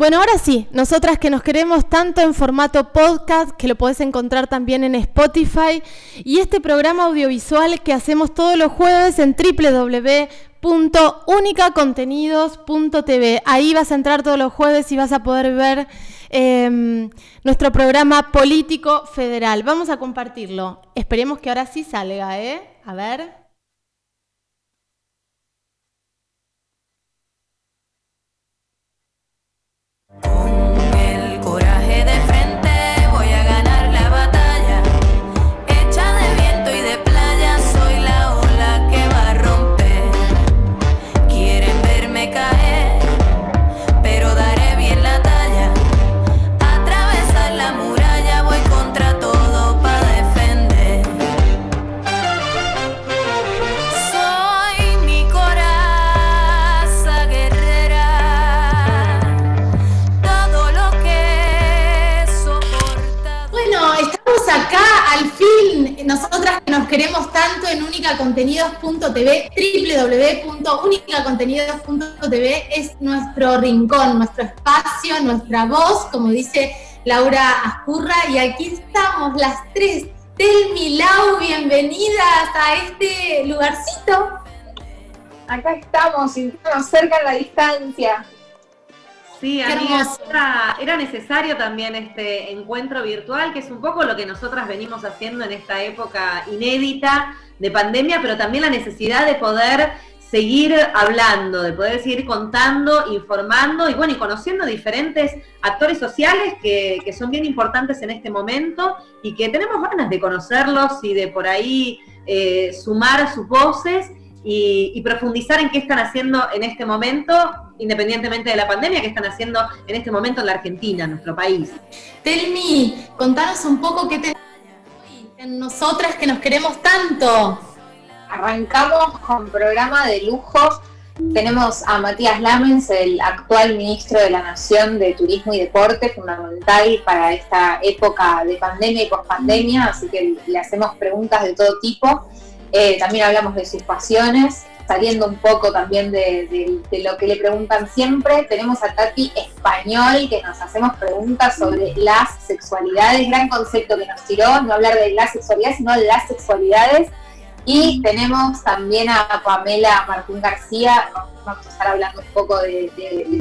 Bueno, ahora sí, nosotras que nos queremos tanto en formato podcast, que lo podés encontrar también en Spotify, y este programa audiovisual que hacemos todos los jueves en www.unicacontenidos.tv. Ahí vas a entrar todos los jueves y vas a poder ver em, nuestro programa político federal. Vamos a compartirlo. Esperemos que ahora sí salga, ¿eh? A ver. Nosotras que nos queremos tanto en unicacontenidos.tv, www.unicacontenidos.tv es nuestro rincón, nuestro espacio, nuestra voz, como dice Laura Ascurra, y aquí estamos las tres. Telmi, Lau, bienvenidas a este lugarcito. Acá estamos, sintiéndonos cerca en la distancia. Sí, amiga, era, era, necesario también este encuentro virtual, que es un poco lo que nosotras venimos haciendo en esta época inédita de pandemia, pero también la necesidad de poder seguir hablando, de poder seguir contando, informando y bueno, y conociendo diferentes actores sociales que, que son bien importantes en este momento y que tenemos ganas de conocerlos y de por ahí eh, sumar sus voces y, profundizar en qué están haciendo en este momento, independientemente de la pandemia, qué están haciendo en este momento en la Argentina, en nuestro país. Telmi, contanos un poco qué tenemos en nosotras que nos queremos tanto. Arrancamos con programa de lujo. Tenemos a Matías Lamens, el actual ministro de la Nación de Turismo y Deporte, fundamental para esta época de pandemia y pospandemia, así que le hacemos preguntas de todo tipo. Eh, también hablamos de sus pasiones, saliendo un poco también de, lo que le preguntan siempre. Tenemos a Tati Español, que nos hacemos preguntas sobre las sexualidades, gran concepto que nos tiró, no hablar de la sexualidad, sino de las sexualidades. Y tenemos también a Pamela Martín García, vamos a estar hablando un poco de,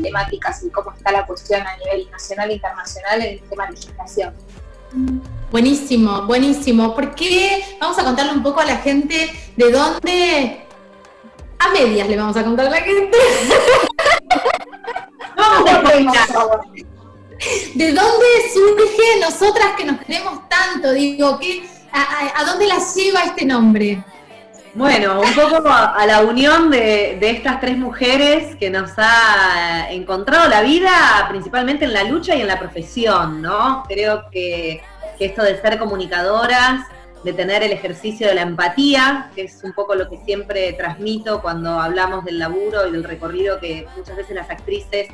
temáticas y cómo está la cuestión a nivel nacional e internacional en el tema de legislación. Buenísimo, buenísimo. Porque vamos a contarle un poco a la gente de dónde. A medias le vamos a contar a la gente. ¿De dónde surge nosotras que nos queremos tanto? Digo, ¿qué, a, dónde las lleva este nombre? Bueno, un poco a, la unión de, de, estas tres mujeres que nos ha encontrado la vida, principalmente en la lucha y en la profesión, ¿no? Creo que que esto de ser comunicadoras, de tener el ejercicio de la empatía, que es un poco lo que siempre transmito cuando hablamos del laburo y del recorrido que muchas veces las actrices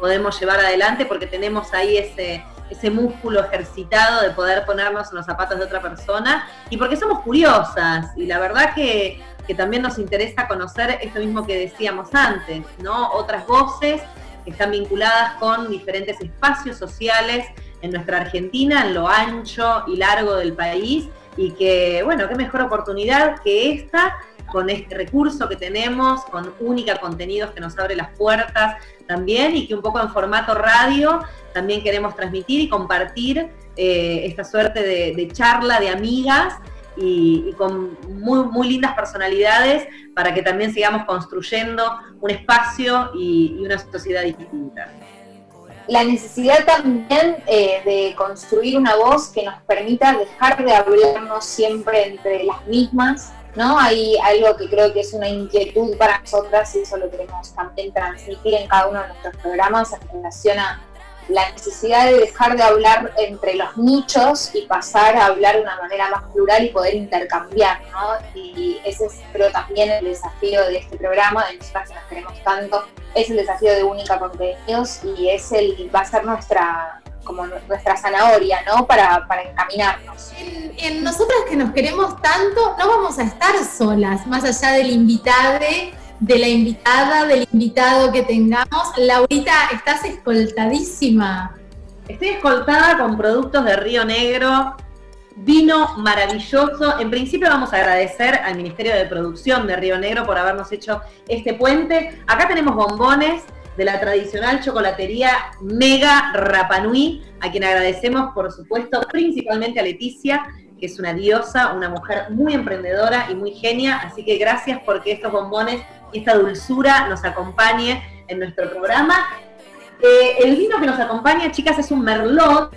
podemos llevar adelante porque tenemos ahí ese, ese músculo ejercitado de poder ponernos en los zapatos de otra persona y porque somos curiosas y la verdad que, que también nos interesa conocer esto mismo que decíamos antes, ¿no? Otras voces que están vinculadas con diferentes espacios sociales en nuestra Argentina, en lo ancho y largo del país, y que, bueno, qué mejor oportunidad que esta con este recurso que tenemos, con Única Contenidos que nos abre las puertas también y que un poco en formato radio también queremos transmitir y compartir eh, esta suerte de, charla de amigas y, con muy, muy lindas personalidades para que también sigamos construyendo un espacio y una sociedad distinta. La necesidad también eh, de construir una voz que nos permita dejar de hablarnos siempre entre las mismas, ¿no? Hay algo que creo que es una inquietud para nosotras y eso lo queremos también transmitir en cada uno de nuestros programas en relación a la necesidad de dejar de hablar entre los nichos y pasar a hablar de una manera más plural y poder intercambiar, ¿no? Y ese es creo también el desafío de este programa, de nosotras que nos queremos tanto, es el desafío de Única Contenidos y es el, va a ser nuestra como nuestra zanahoria, ¿no? Para, para encaminarnos. En, en, nosotras que nos queremos tanto, no vamos a estar solas, más allá del invitado de la invitada, del invitado que tengamos. Laurita, estás escoltadísima. Estoy escoltada con productos de Río Negro, vino maravilloso. En principio vamos a agradecer al Ministerio de Producción de Río Negro por habernos hecho este puente. Acá tenemos bombones de la tradicional chocolatería Mega Rapanui, a quien agradecemos, por supuesto, principalmente a Leticia, que es una diosa, una mujer muy emprendedora y muy genia. Así que gracias porque estos bombones y esta dulzura nos acompañe en nuestro programa. Eh, el vino que nos acompaña, chicas, es un Merlot,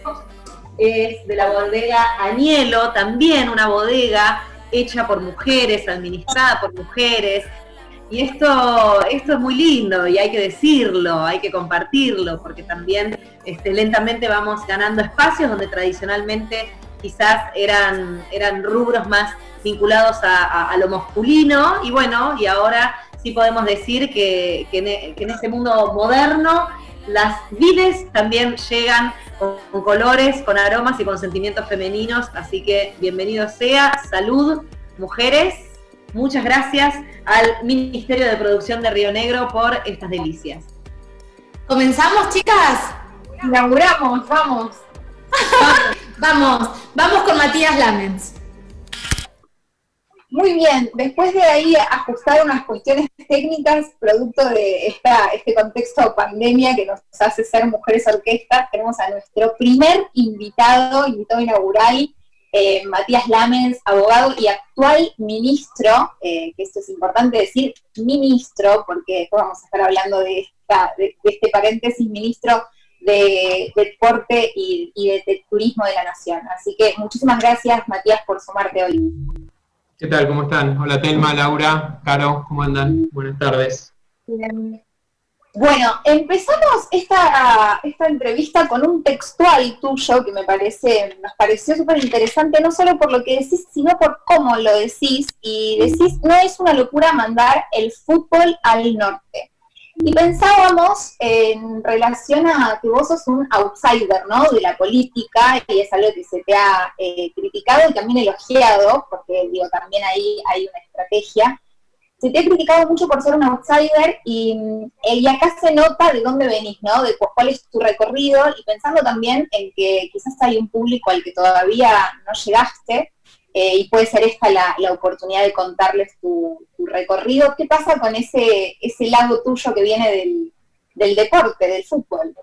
es de la bodega Añelo, también una bodega hecha por mujeres, administrada por mujeres, y esto, esto es muy lindo y hay que decirlo, hay que compartirlo, porque también este, lentamente vamos ganando espacios donde tradicionalmente quizás eran, eran rubros más vinculados a, lo masculino. Y bueno, y ahora sí podemos decir que, que, en, este mundo moderno las vides también llegan con, colores, con aromas y con sentimientos femeninos, así que bienvenido sea, salud, mujeres, muchas gracias al Ministerio de Producción de Río Negro por estas delicias. ¿Comenzamos, chicas? Inauguramos, vamos. vamos, vamos con Matías Lamens. Muy bien, después de ahí ajustar unas cuestiones técnicas, producto de esta, este contexto pandemia que nos hace ser mujeres orquestas, tenemos a nuestro primer invitado, invitado inaugural, eh, Matías Lamens, abogado y actual ministro, eh, que esto es importante decir, ministro, porque después vamos a estar hablando de, este paréntesis, ministro de, deporte y, de, turismo de la nación. Así que muchísimas gracias, Matías, por sumarte hoy. ¿Qué tal? ¿Cómo están? Hola, Telma, Laura, Caro, ¿cómo andan? Buenas tardes. Bien. Bueno, empezamos esta, esta entrevista con un textual tuyo que me parece, nos pareció súper interesante, no solo por lo que decís, sino por cómo lo decís. Y decís, no es una locura mandar el fútbol al norte. Y pensábamos en relación a que vos sos un outsider, ¿no? De la política, y es algo que se te ha eh, criticado y también elogiado, porque digo, también ahí hay una estrategia se te ha criticado mucho por ser un outsider y, eh, y, acá se nota de dónde venís, ¿no? De cuál es tu recorrido y pensando también en que quizás hay un público al que todavía no llegaste eh, y puede ser esta la, oportunidad de contarles tu, recorrido. ¿Qué pasa con ese, ese lado tuyo que viene del, del deporte, del fútbol?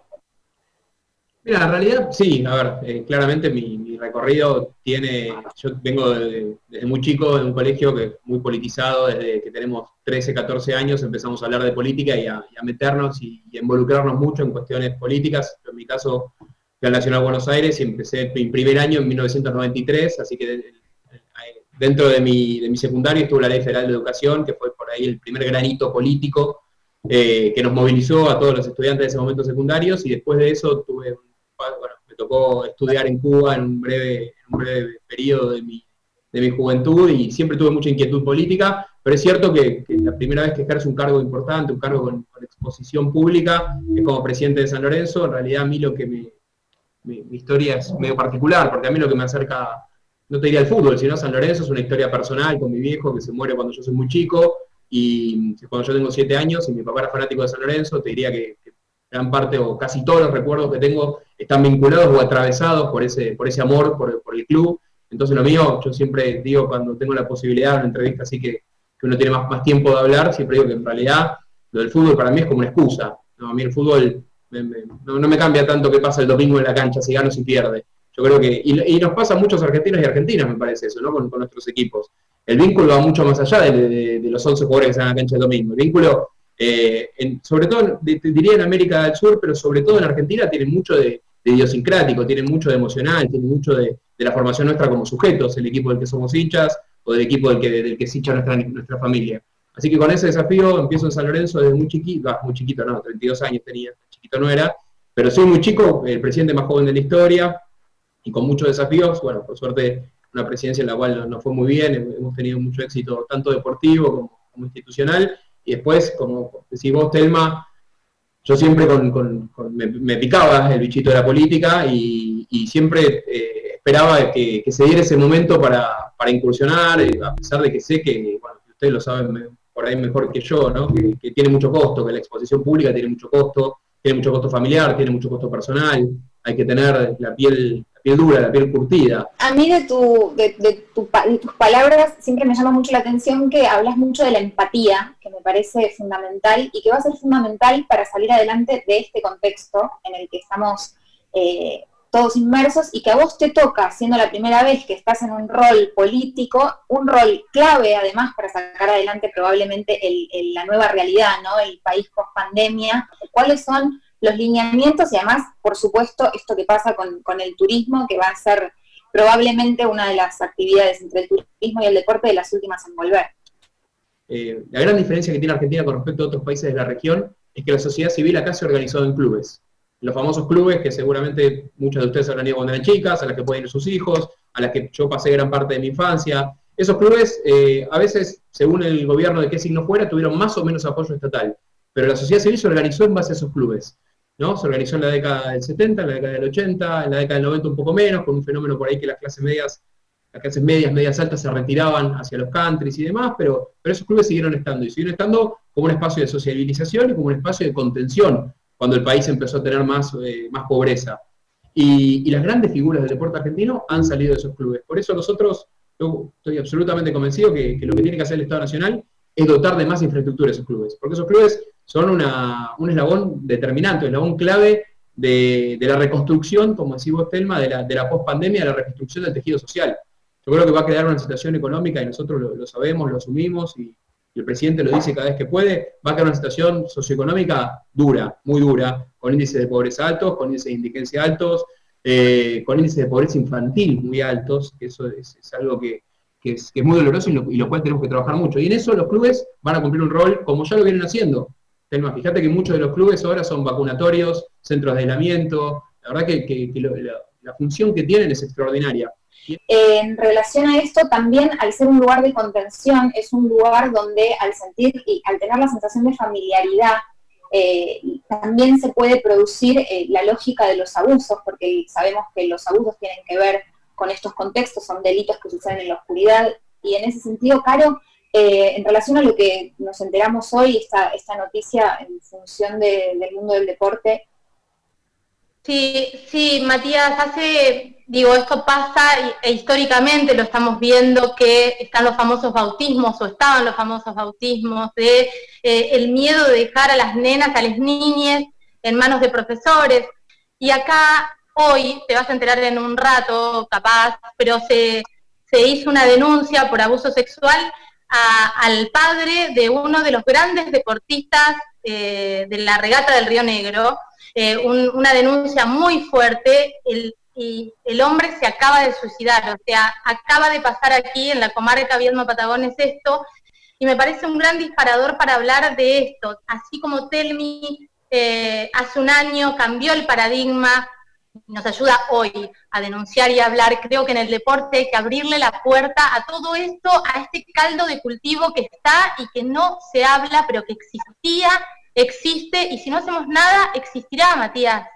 Mira, en realidad sí, a ver, eh, claramente mi, recorrido tiene, yo vengo desde muy chico de un colegio que muy politizado, desde que tenemos 13, 14 años empezamos a hablar de política y a, meternos y, involucrarnos mucho en cuestiones políticas. en mi caso fui al Nacional Buenos Aires y empecé mi primer año en 1993, así que dentro de mi, de mi secundario estuvo la Ley Federal de Educación, que fue por ahí el primer granito político eh, que nos movilizó a todos los estudiantes de ese momento secundarios y después de eso tuve un tocó estudiar en Cuba en un breve, periodo de mi, juventud y siempre tuve mucha inquietud política, pero es cierto que, la primera vez que ejerzo un cargo importante, un cargo con, exposición pública, es como presidente de San Lorenzo, en realidad a mí lo que me, mi, historia es medio particular, porque a mí lo que me acerca, no te diría el fútbol, sino San Lorenzo es una historia personal con mi viejo que se muere cuando yo soy muy chico, y cuando yo tengo siete años y mi papá era fanático de San Lorenzo, te diría que gran parte o casi todos los recuerdos que tengo están vinculados o atravesados por ese, por ese amor por, el club. Entonces lo mío, yo siempre digo cuando tengo la posibilidad de una entrevista así que, uno tiene más, más tiempo de hablar, siempre digo que en realidad lo del fútbol para mí es como una excusa. ¿no? A mí el fútbol no, me cambia tanto que pasa el domingo en la cancha, si gano o si pierde. Yo creo que, y, nos pasa a muchos argentinos y argentinas, me parece eso, ¿no? Con, nuestros equipos. El vínculo va mucho más allá de, de los 11 jugadores que están en la cancha el domingo. El vínculo eh, sobre todo, diría en América del Sur, pero sobre todo en Argentina, tienen mucho de, idiosincrático, tienen mucho de emocional, tienen mucho de, la formación nuestra como sujetos, el equipo del que somos hinchas o del equipo del que, del que es hincha nuestra, nuestra familia. Así que con ese desafío empiezo en San Lorenzo desde muy chiquito, muy chiquito no, 32 años tenía, chiquito no era, pero soy muy chico, el presidente más joven de la historia y con muchos desafíos, bueno, por suerte una presidencia en la cual nos fue muy bien, hemos tenido mucho éxito tanto deportivo como institucional y después, como decís vos, Telma, yo siempre con, me, picaba el bichito de la política y, siempre eh, esperaba que, se diera ese momento para, incursionar, eh, a pesar de que sé que, bueno, ustedes lo saben por ahí mejor que yo, ¿no? que, tiene mucho costo, que la exposición pública tiene mucho costo, tiene mucho costo familiar, tiene mucho costo personal, hay que tener la piel, piel dura, la piel curtida. A mí de, tu, de, de, tus palabras siempre me llama mucho la atención que hablas mucho de la empatía, que me parece fundamental y que va a ser fundamental para salir adelante de este contexto en el que estamos eh, todos inmersos y que a vos te toca, siendo la primera vez que estás en un rol político, un rol clave además para sacar adelante probablemente la nueva realidad, ¿no? El país post pandemia, cuáles son los lineamientos y además, por supuesto, esto que pasa con, el turismo, que va a ser probablemente una de las actividades entre el turismo y el deporte de las últimas en volver. Eh, la gran diferencia que tiene Argentina con respecto a otros países de la región es que la sociedad civil acá se ha organizado en clubes los famosos clubes que seguramente muchos de ustedes habrán ido cuando eran chicas, a las que pueden ir sus hijos, a las que yo pasé gran parte de mi infancia. Esos clubes, eh, a veces, según el gobierno de qué signo fuera, tuvieron más o menos apoyo estatal, pero la sociedad civil se organizó en base a esos clubes. Se organizó en la década del 70, en la década del 80, en la década del 90 un poco menos, con un fenómeno por ahí que las clases medias, las clases medias, medias altas se retiraban hacia los countries y demás, pero, pero esos clubes siguieron estando, y siguieron estando como un espacio de sociabilización y como un espacio de contención cuando el país empezó a tener más, eh, más pobreza. Y, las grandes figuras del deporte argentino han salido de esos clubes. Por eso nosotros, yo estoy absolutamente convencido que, lo que tiene que hacer el Estado Nacional es dotar de más infraestructura esos clubes, porque esos clubes son un eslabón determinante, un eslabón clave de, la reconstrucción, como decís vos, Telma, de la, de la post-pandemia, de la reconstrucción del tejido social. Yo creo que va a quedar una situación económica y nosotros lo, lo sabemos, lo asumimos y, y el presidente lo dice cada vez que puede, va a quedar una situación socioeconómica dura, muy dura, con índices de pobreza altos, con índices de indigencia altos, eh, con índices de pobreza infantil muy altos, que eso es, algo que, es, muy doloroso y lo, cual tenemos que trabajar mucho. Y en eso los clubes van a cumplir un rol como ya lo vienen haciendo. Telma, fíjate que muchos de los clubes ahora son vacunatorios, centros de aislamiento, la verdad que, la función que tienen es extraordinaria. En relación a esto, también al ser un lugar de contención, es un lugar donde al sentir y al tener la sensación de familiaridad, eh, también se puede producir eh, la lógica de los abusos, porque sabemos que los abusos tienen que ver con estos contextos, son delitos que suceden en la oscuridad, y en ese sentido, Caro, eh, en relación a lo que nos enteramos hoy, esta, noticia en función del mundo del deporte. Sí, sí, Matías, hace digo, esto pasa e históricamente lo estamos viendo que están los famosos bautismos o estaban los famosos bautismos de eh, el miedo de dejar a las nenas, a las niñas en manos de profesores. Y acá hoy, te vas a enterar en un rato capaz, pero se, hizo una denuncia por abuso sexual al padre de uno de los grandes deportistas eh, de la regata del Río Negro, eh, una denuncia muy fuerte. El, y el hombre se acaba de suicidar, o sea, acaba de pasar aquí en la comarca Viedma Patagones esto, y me parece un gran disparador para hablar de esto, así como Telmi eh, hace un año cambió el paradigma, nos ayuda hoy a denunciar y hablar, creo que en el deporte hay que abrirle la puerta a todo esto, a este caldo de cultivo que está y que no se habla, pero que existía, existe, y si no hacemos nada, existirá, Matías.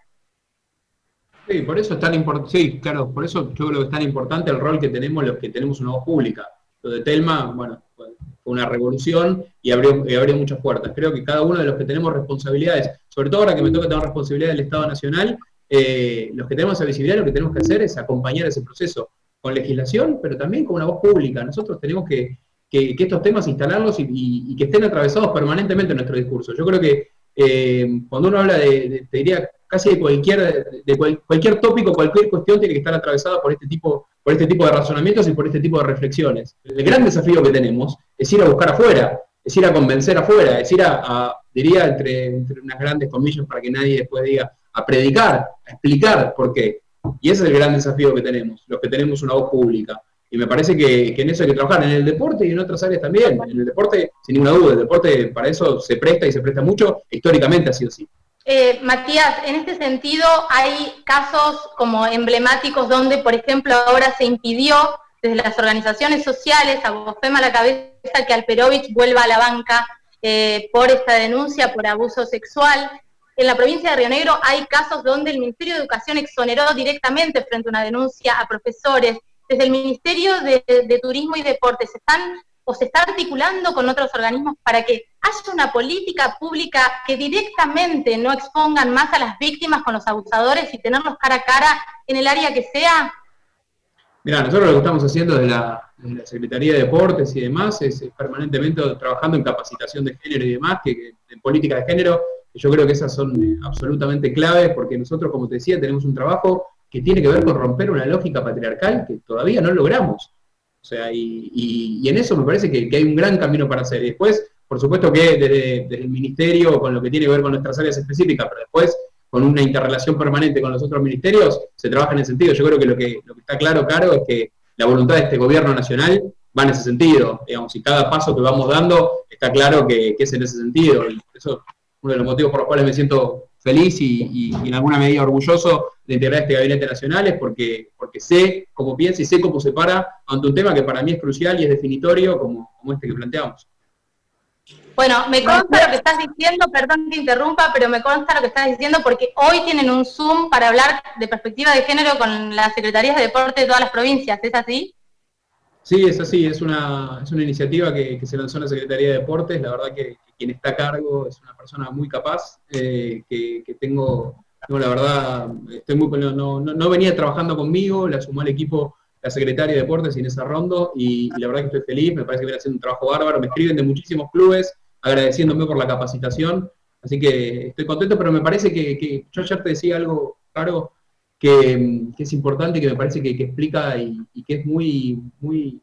Sí, por eso es tan importante, sí, claro, por eso yo creo que es tan importante el rol que tenemos los que tenemos una voz pública. Lo de Telma, bueno, fue una revolución y abrió, muchas puertas. Creo que cada uno de los que tenemos responsabilidades, sobre todo ahora que me toca tener responsabilidad del Estado Nacional, eh, los que tenemos esa visibilidad, lo que tenemos que hacer es acompañar ese proceso con legislación, pero también con una voz pública. Nosotros tenemos que, estos temas instalarlos y, que estén atravesados permanentemente en nuestro discurso. Yo creo que eh, cuando uno habla de, te diría, casi de cualquier, de cualquier tópico, cualquier cuestión tiene que estar atravesada por este, tipo, por este tipo de razonamientos y por este tipo de reflexiones. El gran desafío que tenemos es ir a buscar afuera, es ir a convencer afuera, es ir a, diría entre, unas grandes comillas para que nadie después diga, a predicar, a explicar por qué. Y ese es el gran desafío que tenemos, los que tenemos una voz pública. Y me parece que, en eso hay que trabajar, en el deporte y en otras áreas también. En el deporte, sin ninguna duda, el deporte para eso se presta y se presta mucho, históricamente ha sido así. Eh, Matías, en este sentido hay casos como emblemáticos donde, por ejemplo, ahora se impidió desde las organizaciones sociales, a Bofema la cabeza, que Alperovich vuelva a la banca eh, por esta denuncia por abuso sexual. En la provincia de Río Negro hay casos donde el Ministerio de Educación exoneró directamente frente a una denuncia a profesores. Desde el Ministerio de, Turismo y Deportes, ¿están o se está articulando con otros organismos para que haya una política pública que directamente no expongan más a las víctimas con los abusadores y tenerlos cara a cara en el área que sea? Mira, nosotros lo que estamos haciendo desde la, Secretaría de Deportes y demás es, permanentemente trabajando en capacitación de género y demás, que, en política de género, yo creo que esas son absolutamente claves porque nosotros, como te decía, tenemos un trabajo que tiene que ver con romper una lógica patriarcal que todavía no logramos. O sea, y, en eso me parece que, hay un gran camino para hacer. Y después, por supuesto que desde, el ministerio, con lo que tiene que ver con nuestras áreas específicas, pero después con una interrelación permanente con los otros ministerios, se trabaja en ese sentido. Yo creo que lo que, está claro, claro, es que la voluntad de este gobierno nacional va en ese sentido, digamos, y cada paso que vamos dando está claro que, es en ese sentido. Uno de los motivos por los cuales me siento feliz y, en alguna medida orgulloso de integrar este gabinete nacional, es porque, porque sé cómo piensa y sé cómo se para ante un tema que para mí es crucial y es definitorio como, como este que planteamos. Bueno, me consta lo que estás diciendo, perdón que interrumpa, pero me consta lo que estás diciendo porque hoy tienen un Zoom para hablar de perspectiva de género con las secretarías de deporte de todas las provincias, ¿es así? Sí, es así, es una, es una iniciativa que, se lanzó en la Secretaría de Deportes, la verdad que, quien está a cargo es una persona muy capaz, eh, que, tengo, la verdad, estoy muy, no, no, venía trabajando conmigo, la sumó al equipo la Secretaria de Deportes Inés Arrondo, y, y la verdad que estoy feliz, me parece que viene haciendo un trabajo bárbaro, me escriben de muchísimos clubes, agradeciéndome por la capacitación, así que estoy contento, pero me parece que, yo ayer te decía algo claro que, es importante, que me parece que, explica y, que es muy, muy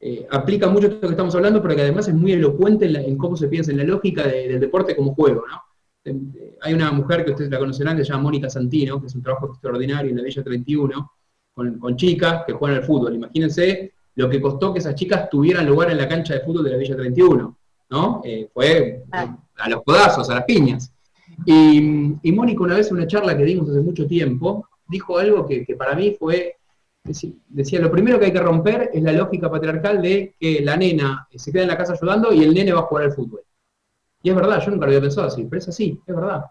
eh, aplica mucho esto que estamos hablando, pero que además es muy elocuente en, cómo se piensa, en la lógica del deporte como juego, ¿no? Eh, hay una mujer que ustedes la conocerán que se llama Mónica Santino, que es un trabajo extraordinario en la Villa 31, con, con chicas que juegan al fútbol. Imagínense lo que costó que esas chicas tuvieran lugar en la cancha de fútbol de la Villa 31. ¿no? Eh, fue a los codazos, a las piñas. Y, Mónica una vez en una charla que dimos hace mucho tiempo, dijo algo que, para mí fue, decía, lo primero que hay que romper es la lógica patriarcal de que la nena se queda en la casa ayudando y el nene va a jugar al fútbol. Y es verdad, yo nunca lo había pensado así, pero es así, es verdad.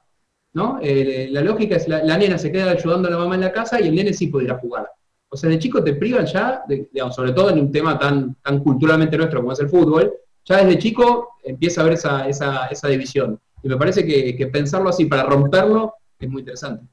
¿no? Eh, la lógica es la, nena se queda ayudando a la mamá en la casa y el nene sí puede ir a jugar. O sea, de chico te privan ya, digamos, sobre todo en un tema tan, tan culturalmente nuestro como es el fútbol, ya desde chico empieza a haber esa, esa, esa división. Y me parece que, pensarlo así para romperlo es muy interesante.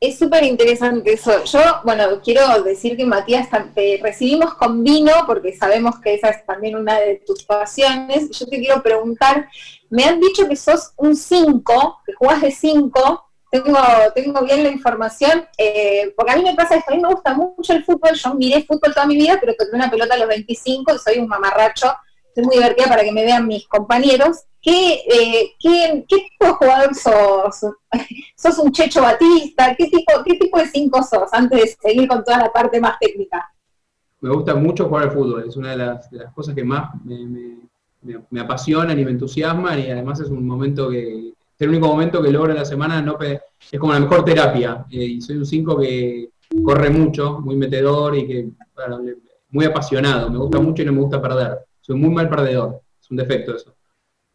Es súper interesante eso. Yo, bueno, quiero decir que Matías, te recibimos con vino porque sabemos que esa es también una de tus pasiones. Yo te quiero preguntar, me han dicho que sos un 5, que jugás de 5. Tengo, tengo bien la información, eh, porque a mí me pasa esto, a mí me gusta mucho el fútbol, yo miré fútbol toda mi vida, pero toqué una pelota a los 25 y soy un mamarracho estoy muy divertida para que me vean mis compañeros. ¿Qué, eh, qué, tipo de jugador sos? ¿Sos un Checho Batista? ¿Qué tipo, ¿Qué tipo de cinco sos? Antes de seguir con toda la parte más técnica. Me gusta mucho jugar al fútbol, es una de las, de las cosas que más me, me, apasionan y me entusiasman y además es un momento que, es el único momento que logro en la semana, no es como la mejor terapia. Eh, y soy un 5 que corre mucho, muy metedor y que muy apasionado, me gusta mucho y no me gusta perder. Soy muy mal perdedor, es un defecto eso.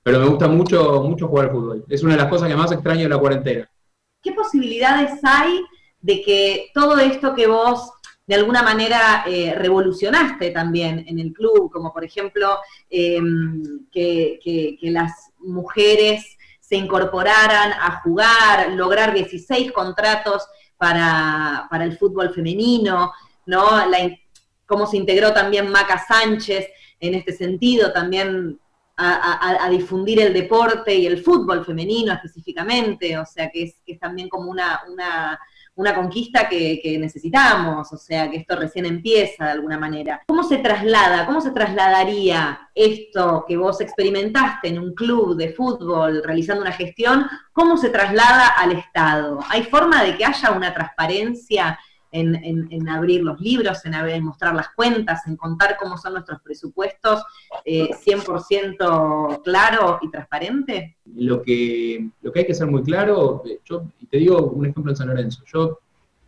Pero me gusta mucho, mucho jugar al fútbol. Es una de las cosas que más extraño de la cuarentena. ¿Qué posibilidades hay de que todo esto que vos de alguna manera eh, revolucionaste también en el club, como por ejemplo em, que, las mujeres se incorporaran a jugar, lograr 16 contratos para, el fútbol femenino, ¿no? cómo se integró también Maca Sánchez en este sentido también a, difundir el deporte y el fútbol femenino específicamente, o sea que es, también como una, una, conquista que, necesitamos, o sea que esto recién empieza de alguna manera. ¿Cómo se traslada, cómo se trasladaría esto que vos experimentaste en un club de fútbol realizando una gestión, cómo se traslada al Estado? ¿Hay forma de que haya una transparencia? En, abrir los libros, en, mostrar las cuentas, en contar cómo son nuestros presupuestos 100% eh, claro y transparente? Lo que, lo que hay que ser muy claro, yo te digo un ejemplo en San Lorenzo. Yo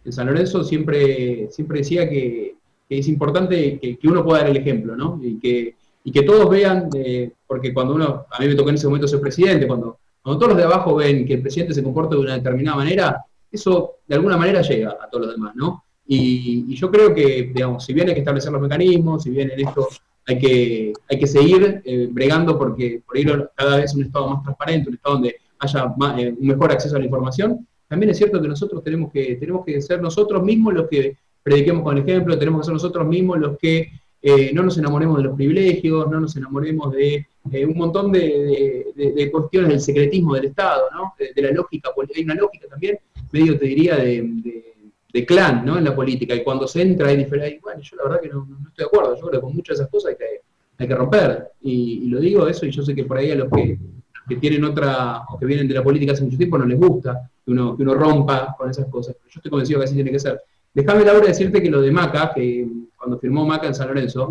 en San Lorenzo siempre, siempre decía que, es importante que, uno pueda dar el ejemplo, ¿no? Y que, y que todos vean, eh, porque cuando uno, a mí me tocó en ese momento ser presidente, cuando, cuando todos los de abajo ven que el presidente se comporta de una determinada manera, eso de alguna manera llega a todos los demás, ¿no? Y, yo creo que, digamos, si bien hay que establecer los mecanismos, si bien en esto hay que, hay que seguir eh, bregando porque por ir cada vez un Estado más transparente, un Estado donde haya eh, un mejor acceso a la información. También es cierto que nosotros tenemos que, tenemos que ser nosotros mismos los que prediquemos con el ejemplo, tenemos que ser nosotros mismos los que eh, no nos enamoremos de los privilegios, no nos enamoremos de un montón de, cuestiones del secretismo del Estado, ¿no? de, la lógica, hay una lógica también, medio te diría, de, clan ¿no? en la política, y cuando se entra hay diferentes, bueno, yo la verdad que no, estoy de acuerdo, yo creo que con muchas de esas cosas hay que, hay que romper, y, lo digo eso, y yo sé que por ahí a los que que tienen otra, o que vienen de la política hace mucho tiempo, no les gusta que uno, que uno rompa con esas cosas. Pero yo estoy convencido que así tiene que ser. Déjame, Laura, decirte que lo de Maca, que cuando firmó Maca en San Lorenzo,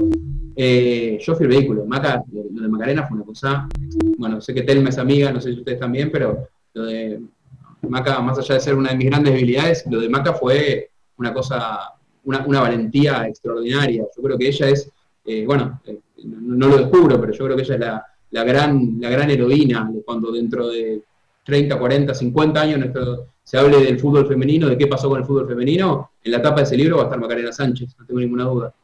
eh, yo fui el vehículo. Maca, lo de Macarena fue una cosa, bueno, sé que Telma es amiga, no sé si ustedes también, pero lo de Maca, más allá de ser una de mis grandes debilidades, lo de Maca fue una cosa, una, valentía extraordinaria. Yo creo que ella es, eh, bueno, eh, no, lo descubro, pero yo creo que ella es la, gran, la gran heroína cuando dentro de 30, 40, 50 años se hable del fútbol femenino, de qué pasó con el fútbol femenino, en la tapa de ese libro va a estar Macarena Sánchez, no tengo ninguna duda.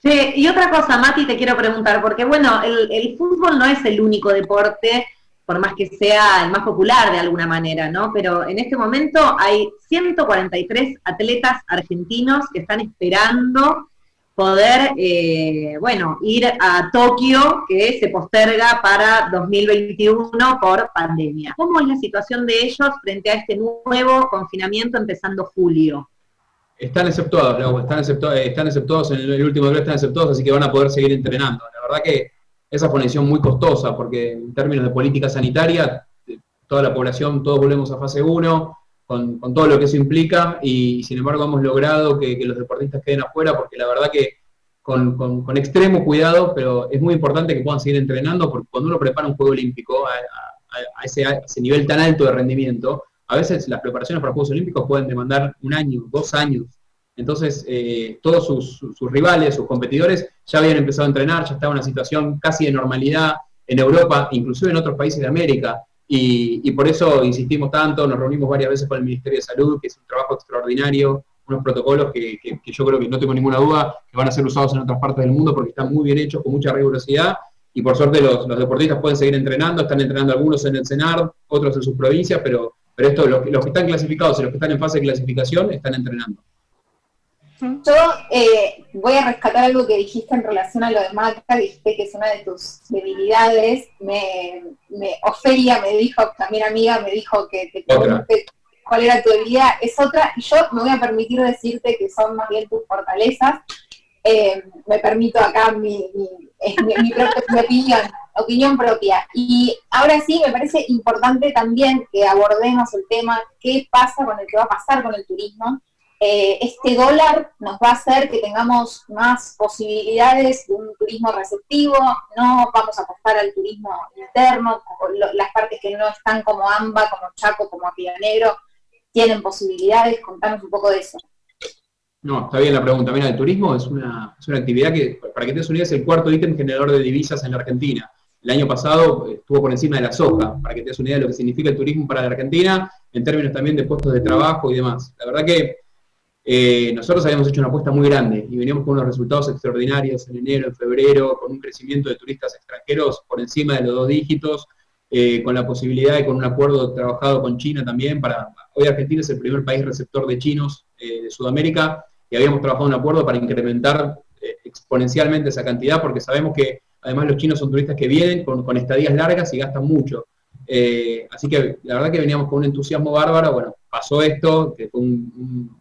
Sí, y otra cosa, Mati, te quiero preguntar, porque bueno, el, el, fútbol no es el único deporte, por más que sea el más popular de alguna manera, ¿no? Pero en este momento hay 143 atletas argentinos que están esperando poder, eh, bueno, ir a Tokio, que se posterga para 2021 por pandemia. ¿Cómo es la situación de ellos frente a este nuevo confinamiento empezando julio? Están exceptuados, están, exceptuados, están exceptuados, en el último día están exceptuados, así que van a poder seguir entrenando. La verdad que esa fue una muy costosa, porque en términos de política sanitaria, toda la población, todos volvemos a fase 1, con, todo lo que eso implica y sin embargo hemos logrado que, los deportistas queden afuera porque la verdad que con, extremo cuidado, pero es muy importante que puedan seguir entrenando porque cuando uno prepara un juego olímpico a, ese, nivel tan alto de rendimiento, a veces las preparaciones para Juegos Olímpicos pueden demandar un año, dos años. Entonces, eh, todos sus, sus, rivales, sus competidores, ya habían empezado a entrenar, ya estaba una situación casi de normalidad en Europa, inclusive en otros países de América. Y, por eso insistimos tanto, nos reunimos varias veces con el Ministerio de Salud, que es un trabajo extraordinario, unos protocolos que, yo creo que no tengo ninguna duda que van a ser usados en otras partes del mundo porque están muy bien hechos, con mucha rigurosidad, y por suerte los, deportistas pueden seguir entrenando, están entrenando algunos en el CENAR, otros en sus provincias, pero, pero esto, los, los que están clasificados y los que están en fase de clasificación están entrenando. Yo eh, voy a rescatar algo que dijiste en relación a lo de Maca, dijiste que es una de tus debilidades. Me, Ofelia me dijo, también amiga, me dijo que te pregunté cuál era tu debilidad, es otra. Y yo me voy a permitir decirte que son más bien tus fortalezas. Eh, me permito acá mi, mi, propia opinión, opinión propia. Y ahora sí, me parece importante también que abordemos el tema qué pasa con el que va a pasar con el turismo eh, este dólar nos va a hacer que tengamos más posibilidades de un turismo receptivo, no vamos a apostar al turismo interno, las partes que no están como AMBA, como Chaco, como Río tienen posibilidades, contanos un poco de eso. No, está bien la pregunta. Mira, el turismo es una, es una actividad que, para que te des es el cuarto ítem generador de divisas en la Argentina. El año pasado estuvo por encima de la soja, para que te des una idea de lo que significa el turismo para la Argentina, en términos también de puestos de trabajo y demás. La verdad que eh, nosotros habíamos hecho una apuesta muy grande y veníamos con unos resultados extraordinarios en enero, en febrero, con un crecimiento de turistas extranjeros por encima de los dos dígitos, eh, con la posibilidad de con un acuerdo trabajado con China también para hoy Argentina es el primer país receptor de chinos eh, de Sudamérica y habíamos trabajado un acuerdo para incrementar exponencialmente esa cantidad porque sabemos que además los chinos son turistas que vienen con, estadías largas y gastan mucho. así que la verdad que veníamos con un entusiasmo bárbaro, bueno, pasó esto, que fue un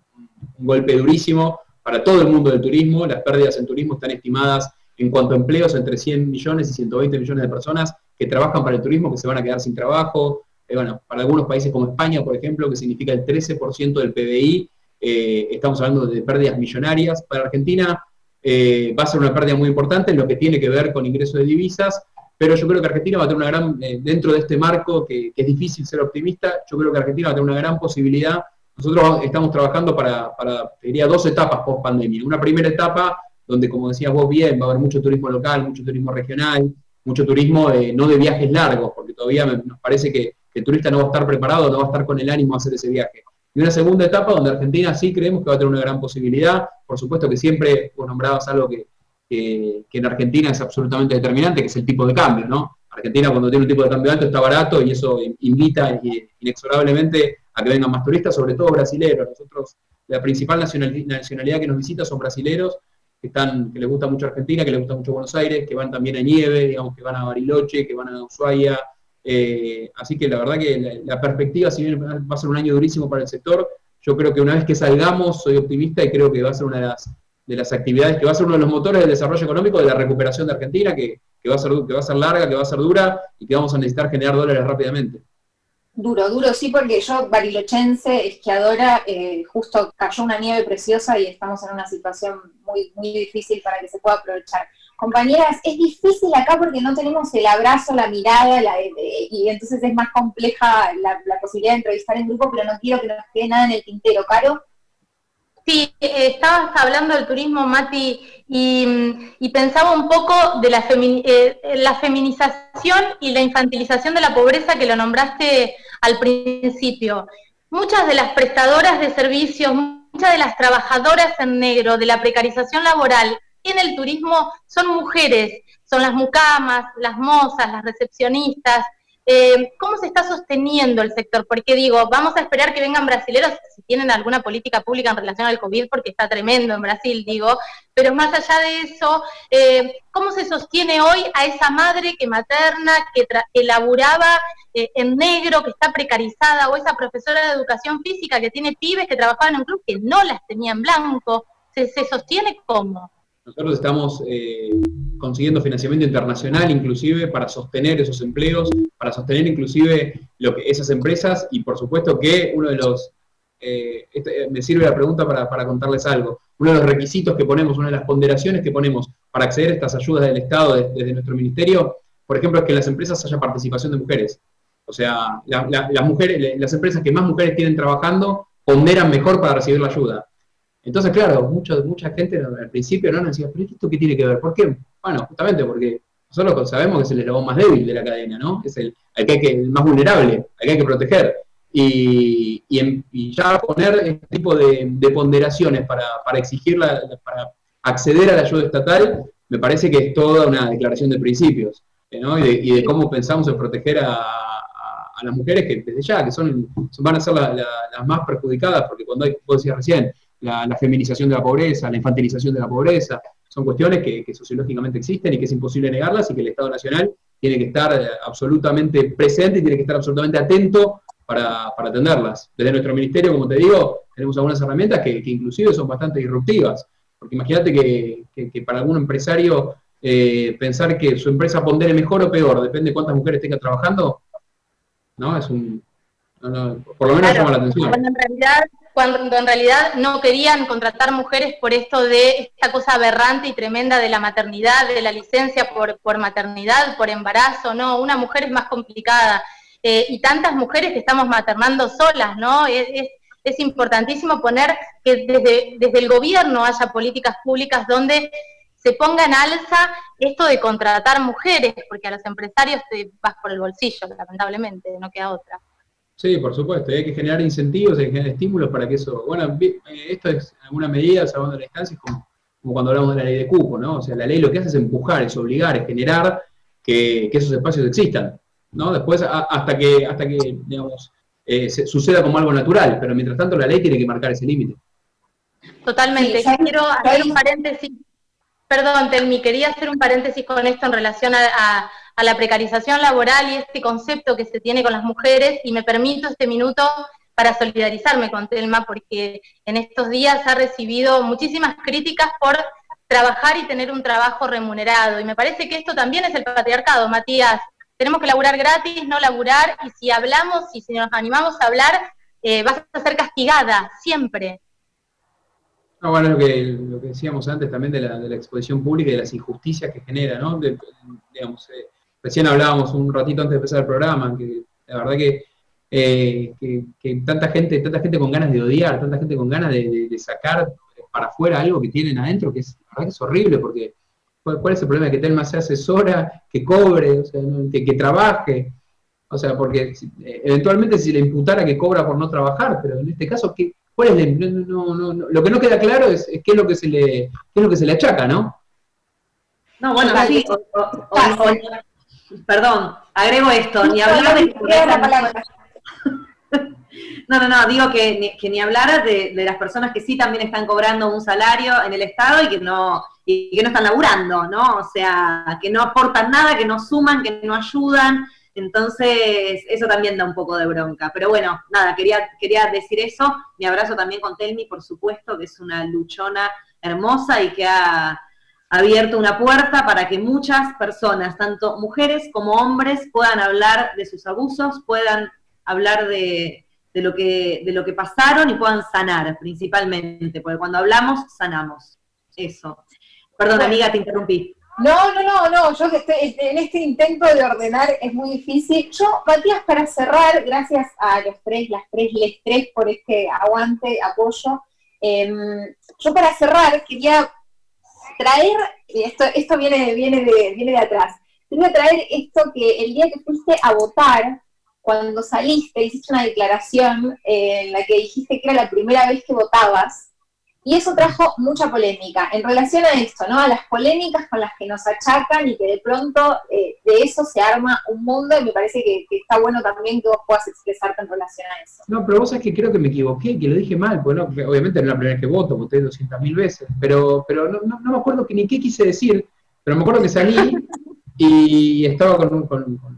golpe durísimo para todo el mundo del turismo. Las pérdidas en turismo están estimadas en cuanto a empleos entre 100 millones y 120 millones de personas que trabajan para el turismo, que se van a quedar sin trabajo. Eh, bueno, para algunos países como España, por ejemplo, que significa el 13% del PBI, eh, estamos hablando de pérdidas millonarias. Para Argentina eh, va a ser una pérdida muy importante en lo que tiene que ver con ingresos de divisas, pero yo creo que Argentina va a tener una gran, dentro de este marco que, es difícil ser optimista, yo creo que Argentina va a tener una gran posibilidad nosotros estamos trabajando para, para diría, dos etapas post pandemia. Una primera etapa donde, como decías vos bien, va a haber mucho turismo local, mucho turismo regional, mucho turismo no de viajes largos, porque todavía nos parece que, el turista no va a estar preparado, no va a estar con el ánimo a hacer ese viaje. Y una segunda etapa donde Argentina sí creemos que va a tener una gran posibilidad. Por supuesto que siempre vos nombrabas algo que, que, en Argentina es absolutamente determinante, que es el tipo de cambio, ¿no? Argentina cuando tiene un tipo de cambio alto está barato y eso invita inexorablemente a que vengan más turistas, sobre todo brasileños. Nosotros, la principal nacionalidad que nos visita son brasileros, que, que les gusta mucho Argentina, que les gusta mucho Buenos Aires, que van también a nieve, digamos, que van a Bariloche, que van a Ushuaia. Eh, así que la verdad que la, perspectiva, si bien va a ser un año durísimo para el sector, yo creo que una vez que salgamos, soy optimista y creo que va a ser una de las, de las actividades, que va a ser uno de los motores del desarrollo económico de la recuperación de Argentina, que, va a ser, que va a ser larga, que va a ser dura y que vamos a necesitar generar dólares rápidamente. Duro, duro, sí, porque yo, barilochense, esquiadora, eh, justo cayó una nieve preciosa y estamos en una situación muy, muy difícil para que se pueda aprovechar. Compañeras, es difícil acá porque no tenemos el abrazo, la mirada, y entonces es más compleja la, posibilidad de entrevistar en grupo, pero no quiero que nos quede nada en el tintero. Caro. Sí, eh, estabas hablando del turismo, Mati, y, pensaba un poco de la, eh, la feminización y la infantilización de la pobreza que lo nombraste al principio. Muchas de las prestadoras de servicios, muchas de las trabajadoras en negro, de la precarización laboral en el turismo son mujeres, son las mucamas, las mozas, las recepcionistas, eh, ¿Cómo se está sosteniendo el sector? Porque digo, vamos a esperar que vengan brasileros si tienen alguna política pública en relación al COVID, porque está tremendo en Brasil, digo, pero más allá de eso, eh, ¿cómo se sostiene hoy a esa madre que materna, que, que laburaba eh, en negro, que está precarizada, o esa profesora de educación física que tiene pibes que trabajaban en un club que no las tenía en blanco? ¿Se, se sostiene cómo? Nosotros estamos eh, consiguiendo financiamiento internacional inclusive para sostener esos empleos, para sostener inclusive lo que, esas empresas y por supuesto que uno de los, eh, este, me sirve la pregunta para, contarles algo, uno de los requisitos que ponemos, una de las ponderaciones que ponemos para acceder a estas ayudas del Estado desde, nuestro ministerio, por ejemplo, es que en las empresas haya participación de mujeres. O sea, las mujeres, las empresas que más mujeres tienen trabajando ponderan mejor para recibir la ayuda. Entonces, claro, mucho, mucha gente al principio no decía, pero ¿esto qué tiene que ver? ¿Por qué? Bueno, justamente porque nosotros sabemos que es el eslabón más débil de la cadena, ¿no? Es el, que hay que, el más vulnerable, al que hay que proteger. Y, ya poner este tipo de, ponderaciones para, para exigir, para acceder a la ayuda estatal, me parece que es toda una declaración de principios, ¿no? y, de, cómo pensamos en proteger a, las mujeres que desde ya, que son, van a ser las más perjudicadas, porque cuando hay, vos decías recién, la, feminización de la pobreza, la infantilización de la pobreza, son cuestiones que, sociológicamente existen y que es imposible negarlas y que el Estado Nacional tiene que estar eh, absolutamente presente y tiene que estar absolutamente atento para, atenderlas. Desde nuestro ministerio, como te digo, tenemos algunas herramientas que, inclusive son bastante disruptivas, porque imagínate que, para algún empresario eh, pensar que su empresa pondere mejor o peor, depende de cuántas mujeres tenga trabajando, ¿no? Es un... por lo menos llama la atención. en realidad cuando en realidad no querían contratar mujeres por esto de esta cosa aberrante y tremenda de la maternidad, de la licencia por, por maternidad, por embarazo, no, una mujer es más complicada. Eh, y tantas mujeres que estamos maternando solas, ¿no? Es, importantísimo poner que desde el gobierno haya políticas públicas donde se ponga en alza esto de contratar mujeres, porque a los empresarios te vas por el bolsillo, lamentablemente, no queda otra. Sí, por supuesto, hay que generar incentivos, hay que generar estímulos para que eso, bueno, eh, esto es en alguna medida, salvando la distancia, es como, cuando hablamos de la ley de cupo, ¿no? O sea, la ley lo que hace es empujar, es obligar, es generar que, esos espacios existan, ¿no? Después, hasta que, hasta que digamos, eh, suceda como algo natural, pero mientras tanto la ley tiene que marcar ese límite. Totalmente. Quiero hacer un paréntesis, perdón, Telmi, quería hacer un paréntesis con esto en relación a a la precarización laboral y este concepto que se tiene con las mujeres y me permito este minuto para solidarizarme con Telma porque en estos días ha recibido muchísimas críticas por trabajar y tener un trabajo remunerado y me parece que esto también es el patriarcado, Matías. Tenemos que laburar gratis, no laburar y si hablamos y si nos animamos a hablar, eh, vas a ser castigada siempre. No, bueno, lo que, lo que decíamos antes también de la, exposición pública y de las injusticias que genera, ¿no? digamos, eh, Recién hablábamos un ratito antes de empezar el programa, que la verdad eh, que, tanta gente, tanta gente con ganas de odiar, tanta gente con ganas de, sacar para afuera algo que tienen adentro, que es, la verdad que es horrible, porque ¿cuál, es el problema? Que Telma se asesora, que cobre, que, trabaje, o sea, porque eh, eventualmente si le imputara que cobra por no trabajar, pero en este caso, ¿qué, cuál es lo que no queda claro es, qué es lo que se le, qué es lo que se le achaca, ¿no? No, bueno, sí, perdón, agrego esto, ni hablar de... No, no, no, digo que, que ni hablar de, de, las personas que sí también están cobrando un salario en el Estado y que no y que no están laburando, ¿no? O sea, que no aportan nada, que no suman, que no ayudan. Entonces, eso también da un poco de bronca. Pero bueno, nada, quería, quería decir eso. Mi abrazo también con Telmi, por supuesto, que es una luchona hermosa y que ha abierto una puerta para que muchas personas, tanto mujeres como hombres, puedan hablar de sus abusos, puedan hablar de, de, lo, que, de lo que pasaron y puedan sanar principalmente, porque cuando hablamos, sanamos. Eso. Perdón, amiga, te interrumpí. No, no, no, no, yo que estoy en este intento de ordenar es muy difícil. Yo, Matías, para cerrar, gracias a los tres, las tres, les tres por este aguante, apoyo. Em, yo para cerrar quería traer, esto, esto viene, viene, de, viene de atrás, quería traer esto que el día que fuiste a votar, cuando saliste, hiciste una declaración en la que dijiste que era la primera vez que votabas, y eso trajo mucha polémica en relación a esto, ¿no? A las polémicas con las que nos achacan y que de pronto eh, de eso se arma un mundo y me parece que, está bueno también que vos puedas expresarte en relación a eso. No, pero vos sabés que creo que me equivoqué, que lo dije mal, porque obviamente no es la primera vez que voto, voté 200.000 veces, pero, pero no, no, me acuerdo que ni qué quise decir, pero me acuerdo que salí y estaba con, con, con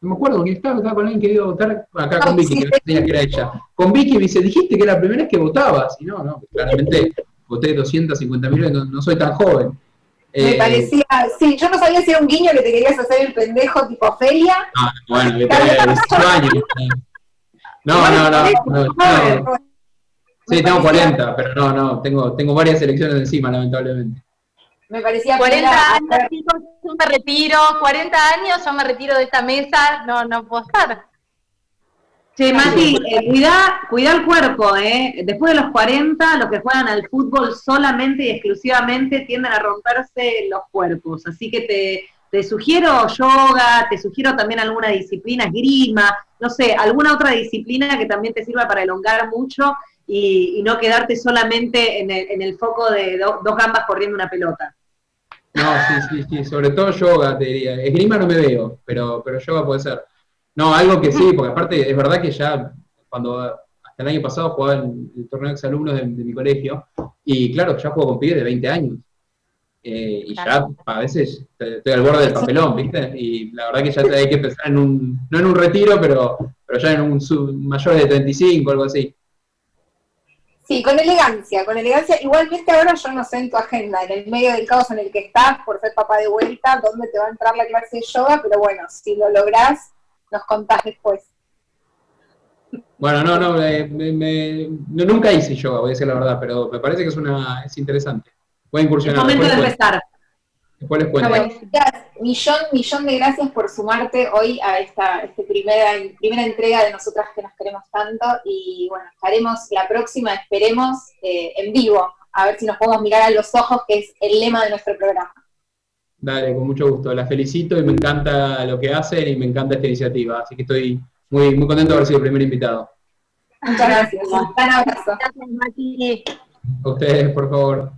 no me acuerdo quién estaba, estaba con alguien que iba a votar acá con Vicky, que no tenía que era ella. Con Vicky me dice, dijiste que era la primera vez que votabas. Y no, no, claramente voté 250 mil no, no soy tan joven. Me eh, parecía, sí, yo no sabía si era un guiño que te querías hacer el pendejo tipo feria. Ah, bueno, le tenía 18 años. No, no, no, no, Sí, tengo 40, pero no, no, tengo, tengo varias elecciones encima, lamentablemente. Me parecía 40 años, yo me retiro, 40 años, yo me retiro de esta mesa, no, no puedo estar. Che, Mati, eh, cuida, cuida el cuerpo, ¿eh? Después de los 40, los que juegan al fútbol solamente y exclusivamente tienden a romperse los cuerpos. Así que te, te sugiero yoga, te sugiero también alguna disciplina, grima, no sé, alguna otra disciplina que también te sirva para elongar mucho y, no quedarte solamente en el, en el foco de dos gambas corriendo una pelota. No, sí, sí, sí, sobre todo yoga, te diría. Esgrima no me veo, pero, pero yoga puede ser. No, algo que sí, porque aparte es verdad que ya cuando hasta el año pasado jugaba en el torneo de exalumnos de, de mi colegio, y claro, ya juego con pibes de 20 años. Eh, y ya a veces estoy al borde del papelón, ¿viste? Y la verdad que ya hay que pensar en un, no en un retiro, pero, pero ya en un mayor de 35, algo así. Sí, con elegancia, con elegancia. Igualmente ahora yo no sé en tu agenda, en el medio del caos en el que estás, por ser papá de vuelta, dónde te va a entrar la clase de yoga, pero bueno, si lo lográs, nos contás después. Bueno, no, no, nunca hice yoga, voy a decir la verdad, pero me parece que es una es interesante. Voy a incursionar. Es momento de empezar. Después les cuento. millón, millón de gracias por sumarte hoy a esta, primera, primera entrega de nosotras que nos queremos tanto. Y bueno, estaremos la próxima, esperemos, eh, en vivo, a ver si nos podemos mirar a los ojos, que es el lema de nuestro programa. Dale, con mucho gusto. La felicito y me encanta lo que hacen y me encanta esta iniciativa. Así que estoy muy, muy contento de haber sido el primer invitado. Muchas gracias. Un abrazo. A ustedes, por favor.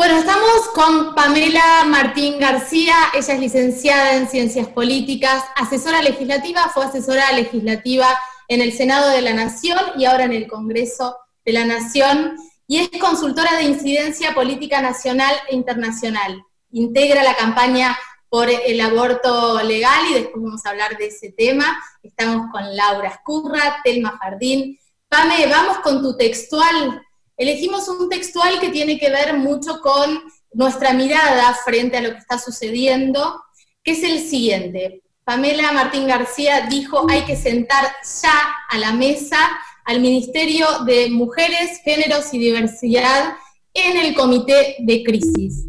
Bueno, estamos con Pamela Martín García, ella es licenciada en Ciencias Políticas, asesora legislativa, fue asesora legislativa en el Senado de la Nación y ahora en el Congreso de la Nación, y es consultora de incidencia política nacional e internacional. Integra la campaña por el aborto legal y después vamos a hablar de ese tema. Estamos con Laura Escurra, Telma Jardín. Pame, vamos con tu textual elegimos un textual que tiene que ver mucho con nuestra mirada frente a lo que está sucediendo, que es el siguiente. Pamela Martín García dijo, hay que sentar ya a la mesa al Ministerio de Mujeres, Géneros y Diversidad en el Comité de Crisis.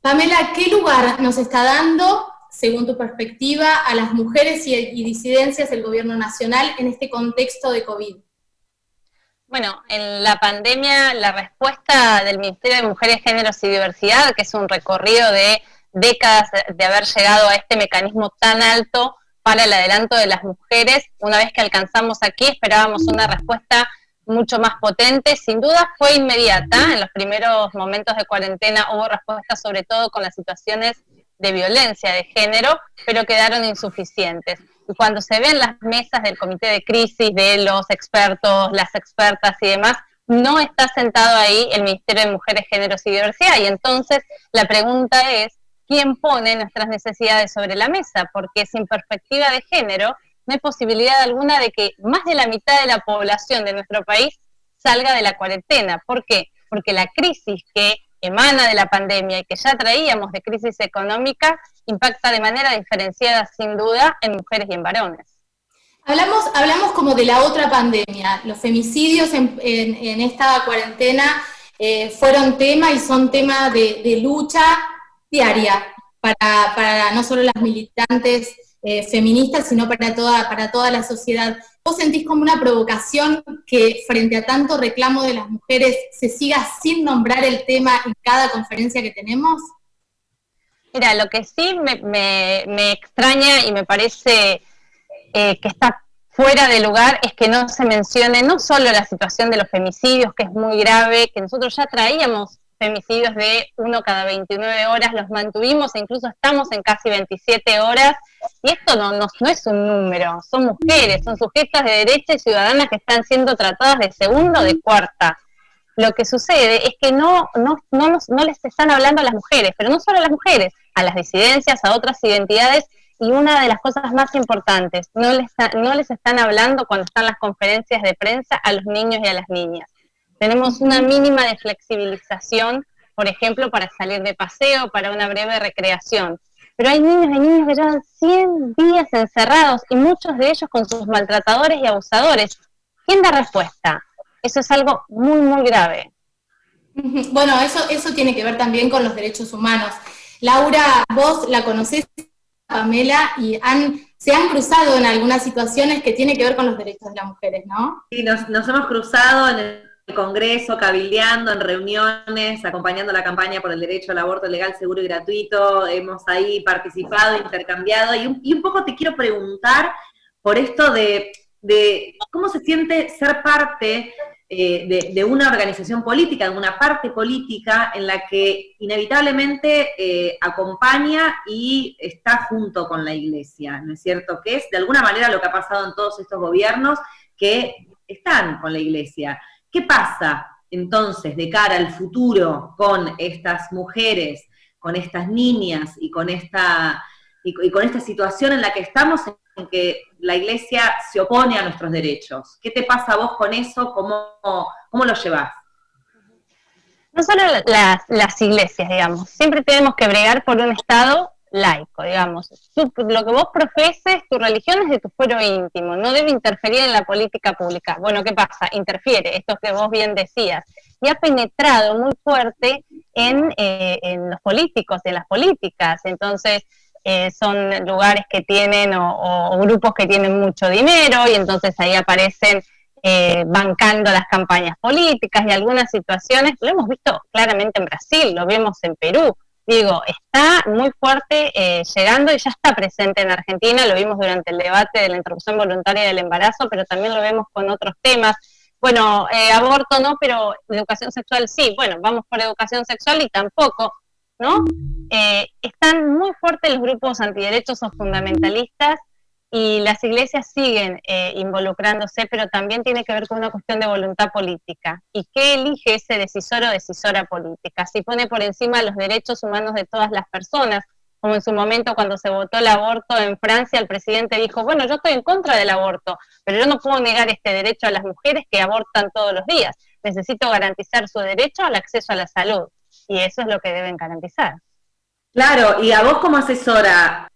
Pamela, ¿qué lugar nos está dando, según tu perspectiva, a las mujeres y, disidencias del Gobierno Nacional en este contexto de COVID? Bueno, en la pandemia la respuesta del Ministerio de Mujeres, Géneros y Diversidad, que es un recorrido de décadas de haber llegado a este mecanismo tan alto para el adelanto de las mujeres, una vez que alcanzamos aquí esperábamos una respuesta mucho más potente. Sin duda fue inmediata. En los primeros momentos de cuarentena hubo respuestas sobre todo con las situaciones de violencia de género, pero quedaron insuficientes. Cuando se ven las mesas del comité de crisis, de los expertos, las expertas y demás, no está sentado ahí el Ministerio de Mujeres, Géneros y Diversidad. Y entonces la pregunta es, ¿quién pone nuestras necesidades sobre la mesa? Porque sin perspectiva de género, no hay posibilidad alguna de que más de la mitad de la población de nuestro país salga de la cuarentena. ¿Por qué? Porque la crisis que emana de la pandemia y que ya traíamos de crisis económica impacta de manera diferenciada, sin duda, en mujeres y en varones. Hablamos, hablamos como de la otra pandemia. Los femicidios en, esta cuarentena eh, fueron tema y son tema de, lucha diaria para, para no solo las militantes eh, feministas, sino para toda, para toda la sociedad. ¿Vos sentís como una provocación que frente a tanto reclamo de las mujeres se siga sin nombrar el tema en cada conferencia que tenemos? Mira, lo que sí me, extraña y me parece eh, que está fuera de lugar es que no se mencione no solo la situación de los femicidios, que es muy grave, que nosotros ya traíamos femicidios de uno cada 29 horas, los mantuvimos e incluso estamos en casi 27 horas. Y esto no, no, es un número, son mujeres, son sujetas de derecha y ciudadanas que están siendo tratadas de segunda o de cuarta. Lo que sucede es que no, no, no, no les están hablando a las mujeres, pero no solo a las mujeres, a las disidencias, a otras identidades. Y una de las cosas más importantes, no les, no les están hablando cuando están las conferencias de prensa a los niños y a las niñas tenemos una mínima de flexibilización, por ejemplo, para salir de paseo, para una breve recreación. Pero hay niños y niñas que llevan 100 días encerrados y muchos de ellos con sus maltratadores y abusadores. ¿Quién da respuesta? Eso es algo muy, muy grave. Bueno, eso, eso tiene que ver también con los derechos humanos. Laura, vos la conocés, Pamela, y han, se han cruzado en algunas situaciones que tienen que ver con los derechos de las mujeres, ¿no? Sí, nos, nos hemos cruzado en el Congreso, cabildeando en reuniones, acompañando la campaña por el derecho al aborto legal, seguro y gratuito. Hemos ahí participado, intercambiado. Y un, poco te quiero preguntar por esto de, cómo se siente ser parte eh, de, una organización política, de una parte política en la que inevitablemente eh, acompaña y está junto con la iglesia, ¿no es cierto? Que es de alguna manera lo que ha pasado en todos estos gobiernos que están con la iglesia. ¿Qué pasa entonces de cara al futuro con estas mujeres, con estas niñas y con esta, y, con esta situación en la que estamos, en que la iglesia se opone a nuestros derechos? ¿Qué te pasa a vos con eso? ¿Cómo, cómo lo llevas? No solo las, las iglesias, digamos, siempre tenemos que bregar por un Estado laico, digamos. lo que vos profeses, tu religión es de tu fuero íntimo, no debe interferir en la política pública. Bueno, ¿qué pasa? Interfiere, esto que vos bien decías. Y ha penetrado muy fuerte en, eh, en los políticos, en las políticas. Entonces, eh, son lugares que tienen o, grupos que tienen mucho dinero y entonces ahí aparecen eh, bancando las campañas políticas y algunas situaciones, lo hemos visto claramente en Brasil, lo vemos en Perú, digo, está muy fuerte eh, llegando y ya está presente en Argentina, lo vimos durante el debate de la interrupción voluntaria del embarazo, pero también lo vemos con otros temas. Bueno, eh, aborto no, pero educación sexual sí. Bueno, vamos por educación sexual y tampoco, ¿no? Eh, están muy fuertes los grupos antiderechos o fundamentalistas y las iglesias siguen eh, involucrándose, pero también tiene que ver con una cuestión de voluntad política. ¿Y qué elige ese decisor o decisora política? Si pone por encima los derechos humanos de todas las personas, como en su momento cuando se votó el aborto en Francia, el presidente dijo, bueno, yo estoy en contra del aborto, pero yo no puedo negar este derecho a las mujeres que abortan todos los días. Necesito garantizar su derecho al acceso a la salud. Y eso es lo que deben garantizar. Claro, y a vos como asesora,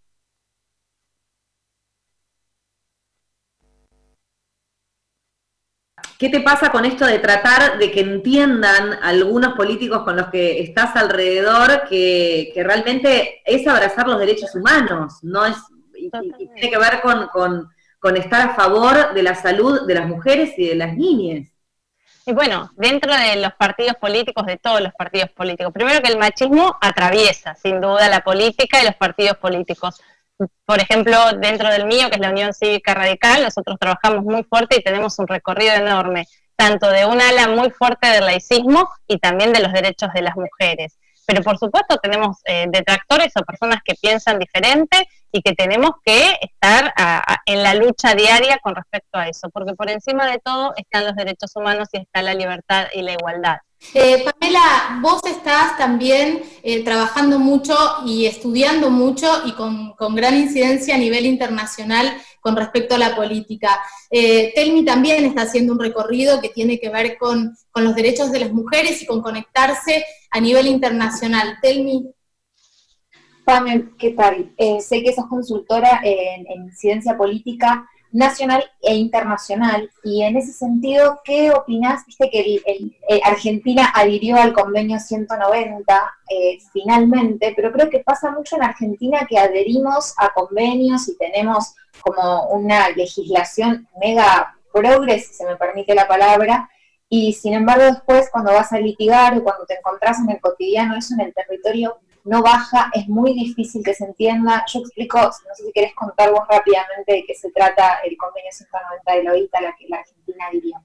¿Qué te pasa con esto de tratar de que entiendan algunos políticos con los que estás alrededor que, realmente es abrazar los derechos humanos, no es y, tiene que ver con, estar a favor de la salud de las mujeres y de las niñas? Y bueno, dentro de los partidos políticos, de todos los partidos políticos, primero que el machismo atraviesa sin duda la política y los partidos políticos por ejemplo, dentro del mío, que es la Unión Cívica Radical, nosotros trabajamos muy fuerte y tenemos un recorrido enorme. tanto de un ala muy fuerte del laicismo y también de los derechos de las mujeres. Pero por supuesto tenemos eh, detractores o personas que piensan diferente y que tenemos que estar en la lucha diaria con respecto a eso, porque por encima de todo están los derechos humanos y está la libertad y la igualdad. Eh, Pamela, vos estás también eh, trabajando mucho y estudiando mucho y con, gran incidencia a nivel internacional con respecto a la política. Eh, Telmi también está haciendo un recorrido que tiene que ver con, los derechos de las mujeres y con conectarse a nivel internacional. Telmi. Pamela, ¿qué tal? Eh, sé que sos consultora en, en incidencia política nacional e internacional. Y en ese sentido, ¿qué opinás? Viste que Argentina adhirió al convenio 190 eh, finalmente, pero creo que pasa mucho en Argentina que adherimos a convenios y tenemos como una legislación mega progres, si se me permite la palabra, y sin embargo después cuando vas a litigar o cuando te encontrás en el cotidiano, eso en el territorio no baja, es muy difícil que se entienda. Yo explico, no sé si querés contar vos rápidamente de qué se trata el convenio 190 de la OITA, la que la Argentina diría.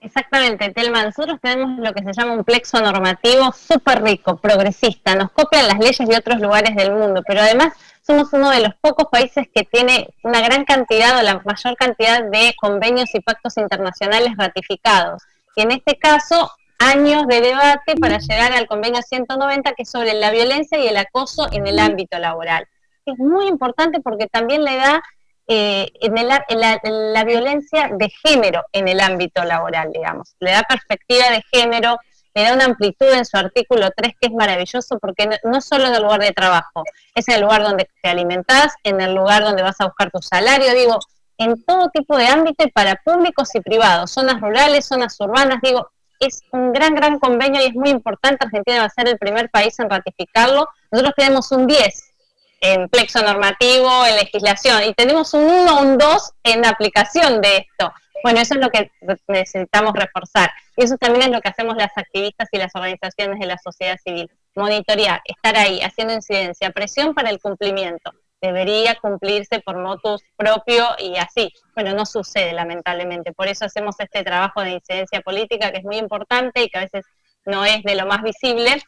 Exactamente, Telma. Nosotros tenemos lo que se llama un plexo normativo súper rico, progresista. Nos copian las leyes de otros lugares del mundo, pero además somos uno de los pocos países que tiene una gran cantidad o la mayor cantidad de convenios y pactos internacionales ratificados. Y en este caso, años de debate para llegar al convenio 190, que es sobre la violencia y el acoso en el ámbito laboral. Es muy importante porque también le da eh, en, la, violencia de género en el ámbito laboral, digamos. Le da perspectiva de género, le da una amplitud en su artículo 3 que es maravilloso porque no, no, solo en el lugar de trabajo, es en el lugar donde te alimentás, en el lugar donde vas a buscar tu salario, digo, en todo tipo de ámbito y para públicos y privados, zonas rurales, zonas urbanas, digo, es un gran, gran convenio y es muy importante. Argentina va a ser el primer país en ratificarlo. Nosotros tenemos un 10 en plexo normativo, en legislación, y tenemos un 1 un 2 en aplicación de esto. Bueno, eso es lo que necesitamos reforzar. Y eso también es lo que hacemos las activistas y las organizaciones de la sociedad civil. Monitorear, estar ahí, haciendo incidencia, presión para el cumplimiento debería cumplirse por motus propio y así. Bueno, no sucede lamentablemente. Por eso hacemos este trabajo de incidencia política que es muy importante y que a veces no es de lo más visible,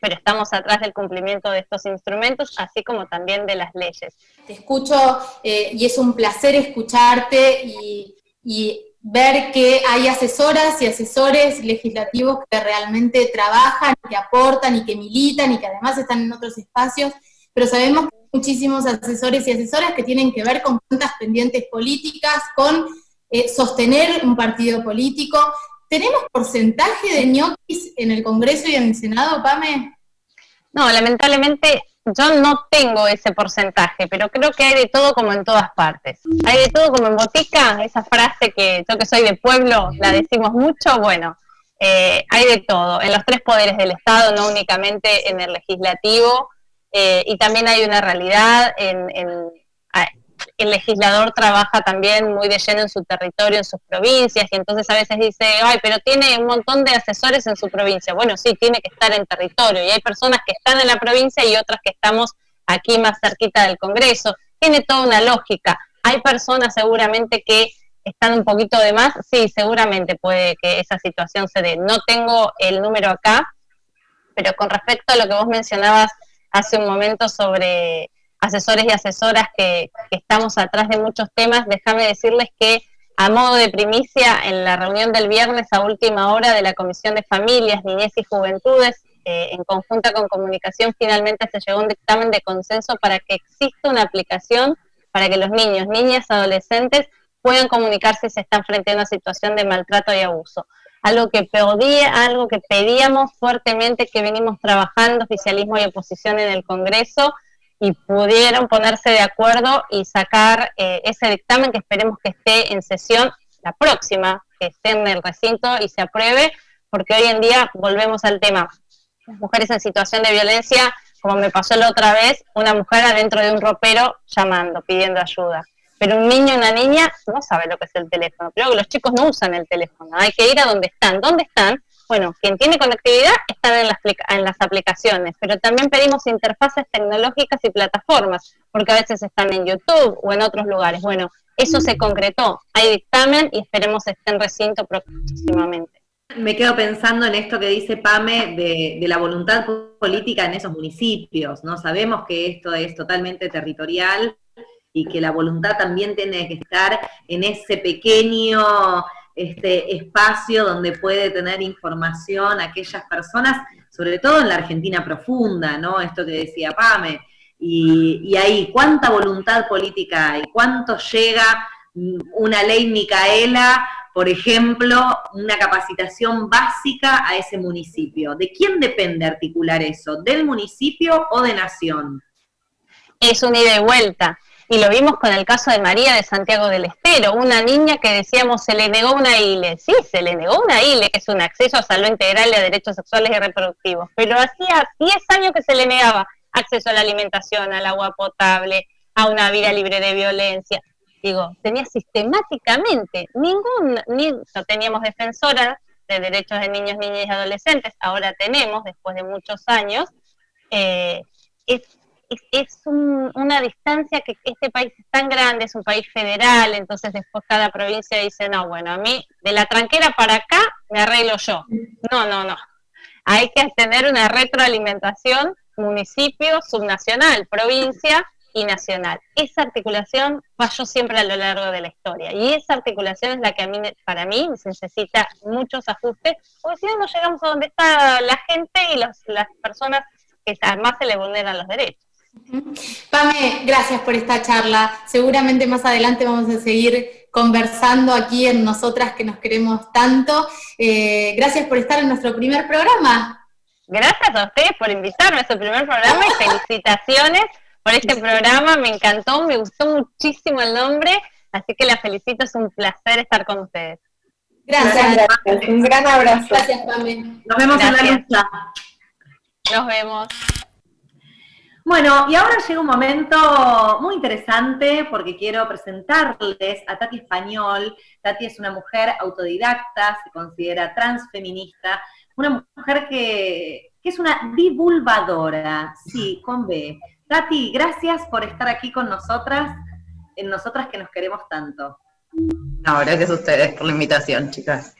pero estamos atrás del cumplimiento de estos instrumentos, así como también de las leyes. Te escucho eh, y es un placer escucharte y, y ver que hay asesoras y asesores legislativos que realmente trabajan, que aportan y que militan y que además están en otros espacios, pero sabemos que muchísimos asesores y asesoras que tienen que ver con cuentas pendientes políticas, con eh, sostener un partido político. ¿Tenemos porcentaje de ñoquis en el Congreso y en el Senado, Pame? No, lamentablemente yo no tengo ese porcentaje, pero creo que hay de todo como en todas partes. Hay de todo como en botica, esa frase que yo que soy de pueblo la decimos mucho, bueno, eh, hay de todo, en los tres poderes del Estado, no únicamente en el legislativo, eh, y también hay una realidad, en, el legislador trabaja también muy de lleno en su territorio, en sus provincias, y entonces a veces dice, ay, pero tiene un montón de asesores en su provincia. Bueno, sí, tiene que estar en territorio, y hay personas que están en la provincia y otras que estamos aquí más cerquita del Congreso. Tiene toda una lógica. Hay personas seguramente que están un poquito de más, sí, seguramente puede que esa situación se dé. No tengo el número acá, pero con respecto a lo que vos mencionabas hace un momento sobre asesores y asesoras que, estamos atrás de muchos temas, déjame decirles que a modo de primicia, en la reunión del viernes a última hora de la Comisión de Familias, Niñez y Juventudes, eh, en conjunta con comunicación, finalmente se llegó a un dictamen de consenso para que exista una aplicación para que los niños, niñas, adolescentes puedan comunicarse si se están frente a una situación de maltrato y abuso algo que pedía, algo que pedíamos fuertemente que venimos trabajando oficialismo y oposición en el Congreso y pudieron ponerse de acuerdo y sacar eh, ese dictamen que esperemos que esté en sesión la próxima, que esté en el recinto y se apruebe, porque hoy en día volvemos al tema. Mujeres en situación de violencia, como me pasó la otra vez, una mujer adentro de un ropero llamando, pidiendo ayuda pero un niño una niña no sabe lo que es el teléfono. Creo que los chicos no usan el teléfono, hay que ir a donde están. ¿Dónde están? Bueno, quien tiene conectividad están en las, en las aplicaciones, pero también pedimos interfaces tecnológicas y plataformas, porque a veces están en YouTube o en otros lugares. Bueno, eso se concretó. Hay dictamen y esperemos esté en recinto próximamente. Me quedo pensando en esto que dice Pame de, de, la voluntad política en esos municipios, ¿no? Sabemos que esto es totalmente territorial y que la voluntad también tiene que estar en ese pequeño este espacio donde puede tener información aquellas personas, sobre todo en la Argentina profunda, ¿no? Esto que decía Pame. Y, ahí, ¿cuánta voluntad política hay? ¿Cuánto llega una ley Micaela, por ejemplo, una capacitación básica a ese municipio? ¿De quién depende articular eso? ¿Del municipio o de Nación? Es un ida y vuelta y lo vimos con el caso de María de Santiago del Estero, una niña que decíamos se le negó una ILE. Sí, se le negó una ILE, que es un acceso a salud integral y a derechos sexuales y reproductivos, pero hacía 10 años que se le negaba acceso a la alimentación, al agua potable, a una vida libre de violencia. Digo, tenía sistemáticamente ningún, ni, no teníamos defensora de derechos de niños, niñas y adolescentes, ahora tenemos, después de muchos años, eh, una distancia que este país es tan grande, es un país federal, entonces después cada provincia dice, no, bueno, a mí de la tranquera para acá me arreglo yo. No, no, no. Hay que tener una retroalimentación municipio, subnacional, provincia y nacional. Esa articulación falló siempre a lo largo de la historia y esa articulación es la que a mí, para mí necesita muchos ajustes, porque si no, no llegamos a donde está la gente y las personas que más se le vulneran los derechos. Pame, gracias por esta charla. Seguramente más adelante vamos a seguir conversando aquí en Nosotras que nos queremos tanto. Eh, gracias por estar en nuestro primer programa. Gracias a ustedes por invitarme a su primer programa y felicitaciones por este programa. Me encantó, me gustó muchísimo el nombre, así que la felicito, es un placer estar con ustedes. Gracias. Un gran abrazo. Gracias, Pame. Nos vemos en la lucha. Nos vemos. Bueno, y ahora llega un momento muy interesante porque quiero presentarles a Tati Español. Tati es una mujer autodidacta, se considera transfeminista, una mujer que, es una divulgadora, sí, con B. Tati, gracias por estar aquí con nosotras, en nosotras que nos queremos tanto. No, gracias a ustedes por la invitación, chicas.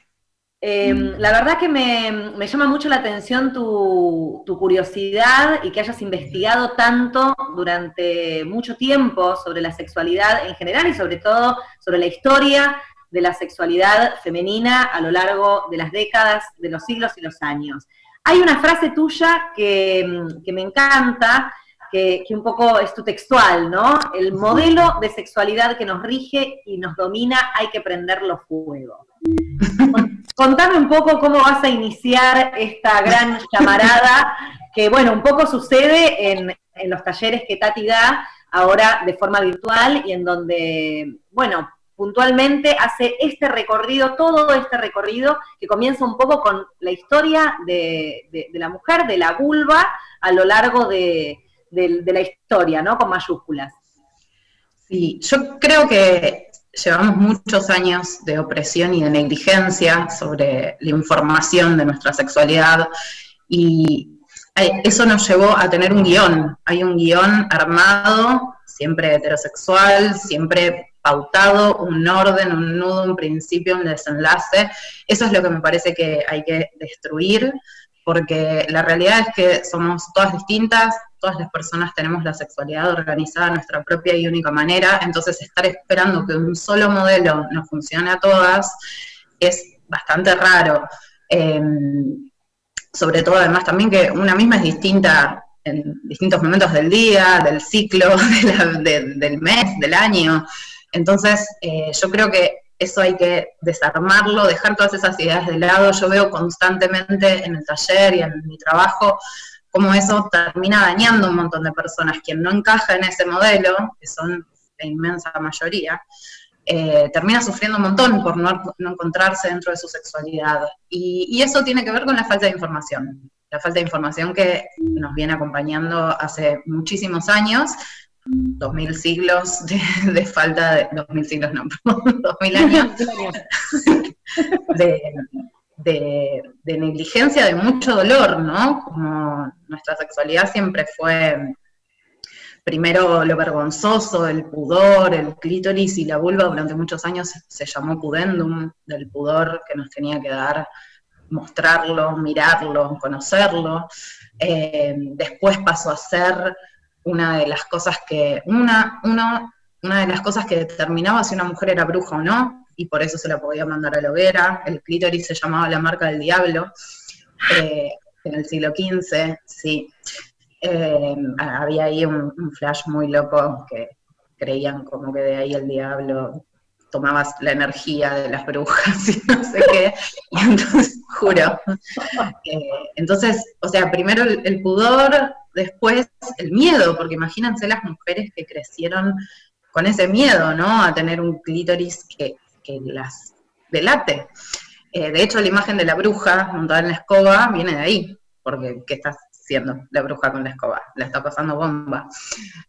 Em, la verdad que me, llama mucho la atención tu, curiosidad y que hayas investigado tanto durante mucho tiempo sobre la sexualidad en general y sobre todo sobre la historia de la sexualidad femenina a lo largo de las décadas, de los siglos y los años. Hay una frase tuya que, me encanta, que, que, un poco es tu textual, ¿no? El modelo de sexualidad que nos rige y nos domina hay que prenderlo fuego. Contame un poco cómo vas a iniciar esta gran llamarada, que bueno, un poco sucede en, los talleres que Tati da ahora de forma virtual y en donde, bueno, puntualmente hace este recorrido, todo este recorrido que comienza un poco con la historia de, la mujer, de la vulva, a lo largo de, de, la historia, ¿no? Con mayúsculas. Sí, yo creo que llevamos muchos años de opresión y de negligencia sobre la información de nuestra sexualidad y eso nos llevó a tener un guion. Hay un guion armado, siempre heterosexual, siempre pautado, un orden, un nudo, un principio, un desenlace. Eso es lo que me parece que hay que destruir, porque la realidad es que somos todas distintas, todas las personas tenemos la sexualidad organizada de nuestra propia y única manera, entonces estar esperando que un solo modelo nos funcione a todas es bastante raro. Em, sobre todo además también que una misma es distinta en distintos momentos del día, del ciclo, del mes, del año. Entonces, eh, yo creo que eso hay que desarmarlo, dejar todas esas ideas de lado. Yo veo constantemente en el taller y en mi trabajo cómo eso termina dañando un montón de personas. Quien no encaja en ese modelo, que son la inmensa mayoría, eh, termina sufriendo un montón por no, encontrarse dentro de su sexualidad. Y, eso tiene que ver con la falta de información. La falta de información que nos viene acompañando hace muchísimos años, dos mil siglos de, falta de, dos mil siglos no, dos mil años de, de, negligencia, de mucho dolor, ¿no? Como nuestra sexualidad siempre fue primero lo vergonzoso, el pudor, el clítoris y la vulva durante muchos años se llamó pudendum, del pudor que nos tenía que dar mostrarlo, mirarlo, conocerlo. Eh, después pasó a ser una de las cosas que, una, una, una de las cosas que determinaba si una mujer era bruja o no, y por eso se la podía mandar a la hoguera. El clítoris se llamaba la marca del diablo. Eh, en el siglo XV, sí. Eh, había ahí un, flash muy loco que creían como que de ahí el diablo tomabas la energía de las brujas y no sé qué, y entonces, juro. Eh, entonces, o sea, primero el, pudor, después el miedo, porque imagínense las mujeres que crecieron con ese miedo, ¿no? A tener un clítoris que, las delate. Eh, de hecho, la imagen de la bruja montada en la escoba viene de ahí, porque ¿qué estás haciendo la bruja con la escoba? La está pasando bomba.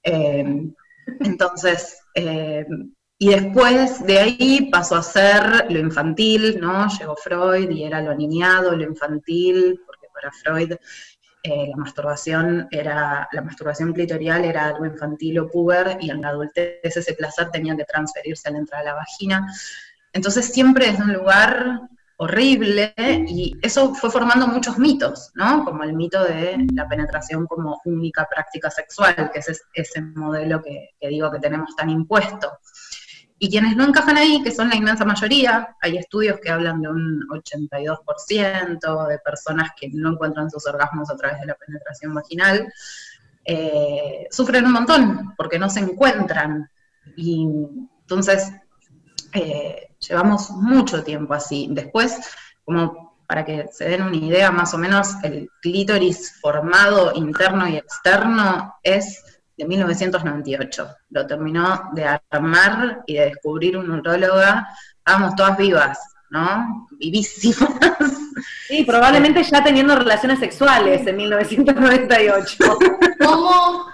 Eh, entonces, y después de ahí pasó a ser lo infantil, ¿no? Llegó Freud y era lo niñado, lo infantil, porque para Freud eh, la masturbación era, la masturbación clitorial era algo infantil o puber, y en la adultez ese placer tenía que transferirse al entrar a la vagina. Entonces siempre es un lugar horrible, y eso fue formando muchos mitos, ¿no? Como el mito de la penetración como única práctica sexual, que es ese modelo que digo que tenemos tan impuesto. Y quienes no encajan ahí, que son la inmensa mayoría, hay estudios que hablan de un 82% de personas que no encuentran sus orgasmos a través de la penetración vaginal, eh, sufren un montón porque no se encuentran. Y entonces eh, llevamos mucho tiempo así. Después, como para que se den una idea más o menos, el clítoris formado interno y externo es de 1998. Lo terminó de armar y de descubrir un urologa. Estábamos todas vivas, ¿no? Vivísimas. Sí, probablemente ya teniendo relaciones sexuales en 1998. ¿Cómo?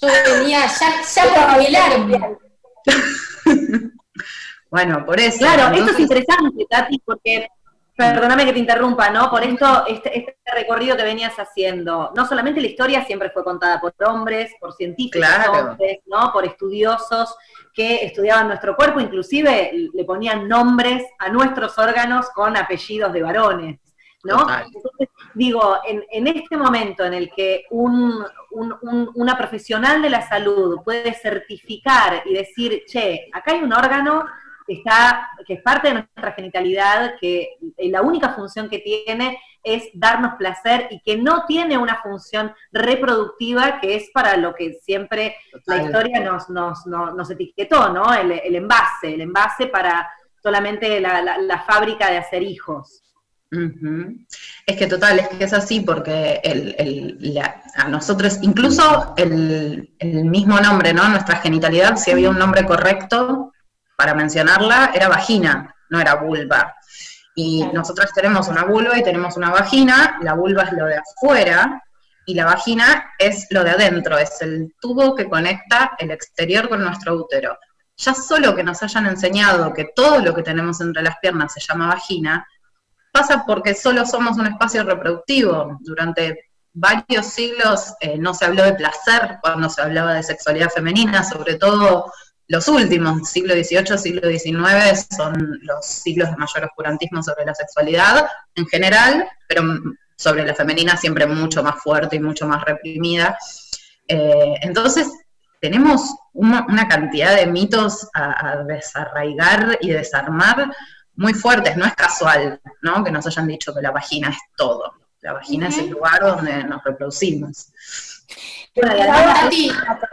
Yo venía ya, ya por bailar. Bueno, por eso. Claro, esto es interesante, Tati, porque Perdóname que te interrumpa, ¿no? Por esto, este, este, recorrido que venías haciendo, no solamente la historia siempre fue contada por hombres, por científicos hombres, ¿no? Por estudiosos que estudiaban nuestro cuerpo, inclusive le ponían nombres a nuestros órganos con apellidos de varones, ¿no? Entonces, digo, en, este momento en el que una profesional de la salud puede certificar y decir, che, acá hay un órgano está, que es parte de nuestra genitalidad, que la única función que tiene es darnos placer y que no tiene una función reproductiva, que es para lo que siempre la historia nos, nos, nos, etiquetó, ¿no? El, envase, el envase para solamente la, fábrica de hacer hijos. Es que total, es que es así porque a nosotros, incluso el, el, mismo nombre, ¿no? Nuestra genitalidad, si había un nombre correcto, para mencionarla, era vagina, no era vulva. Y nosotros tenemos una vulva y tenemos una vagina, la vulva es lo de afuera y la vagina es lo de adentro, es el tubo que conecta el exterior con nuestro útero. Ya solo que nos hayan enseñado que todo lo que tenemos entre las piernas se llama vagina, pasa porque solo somos un espacio reproductivo. Durante varios siglos eh, no se habló de placer cuando se hablaba de sexualidad femenina, sobre todo los últimos, siglo XVIII, siglo XIX, son los siglos de mayor oscurantismo sobre la sexualidad en general, pero sobre la femenina siempre mucho más fuerte y mucho más reprimida. Eh, entonces, tenemos una, cantidad de mitos a, desarraigar y desarmar muy fuertes. No es casual ¿no? que nos hayan dicho que la vagina es todo. La vagina es el lugar donde nos reproducimos. Bueno, y además,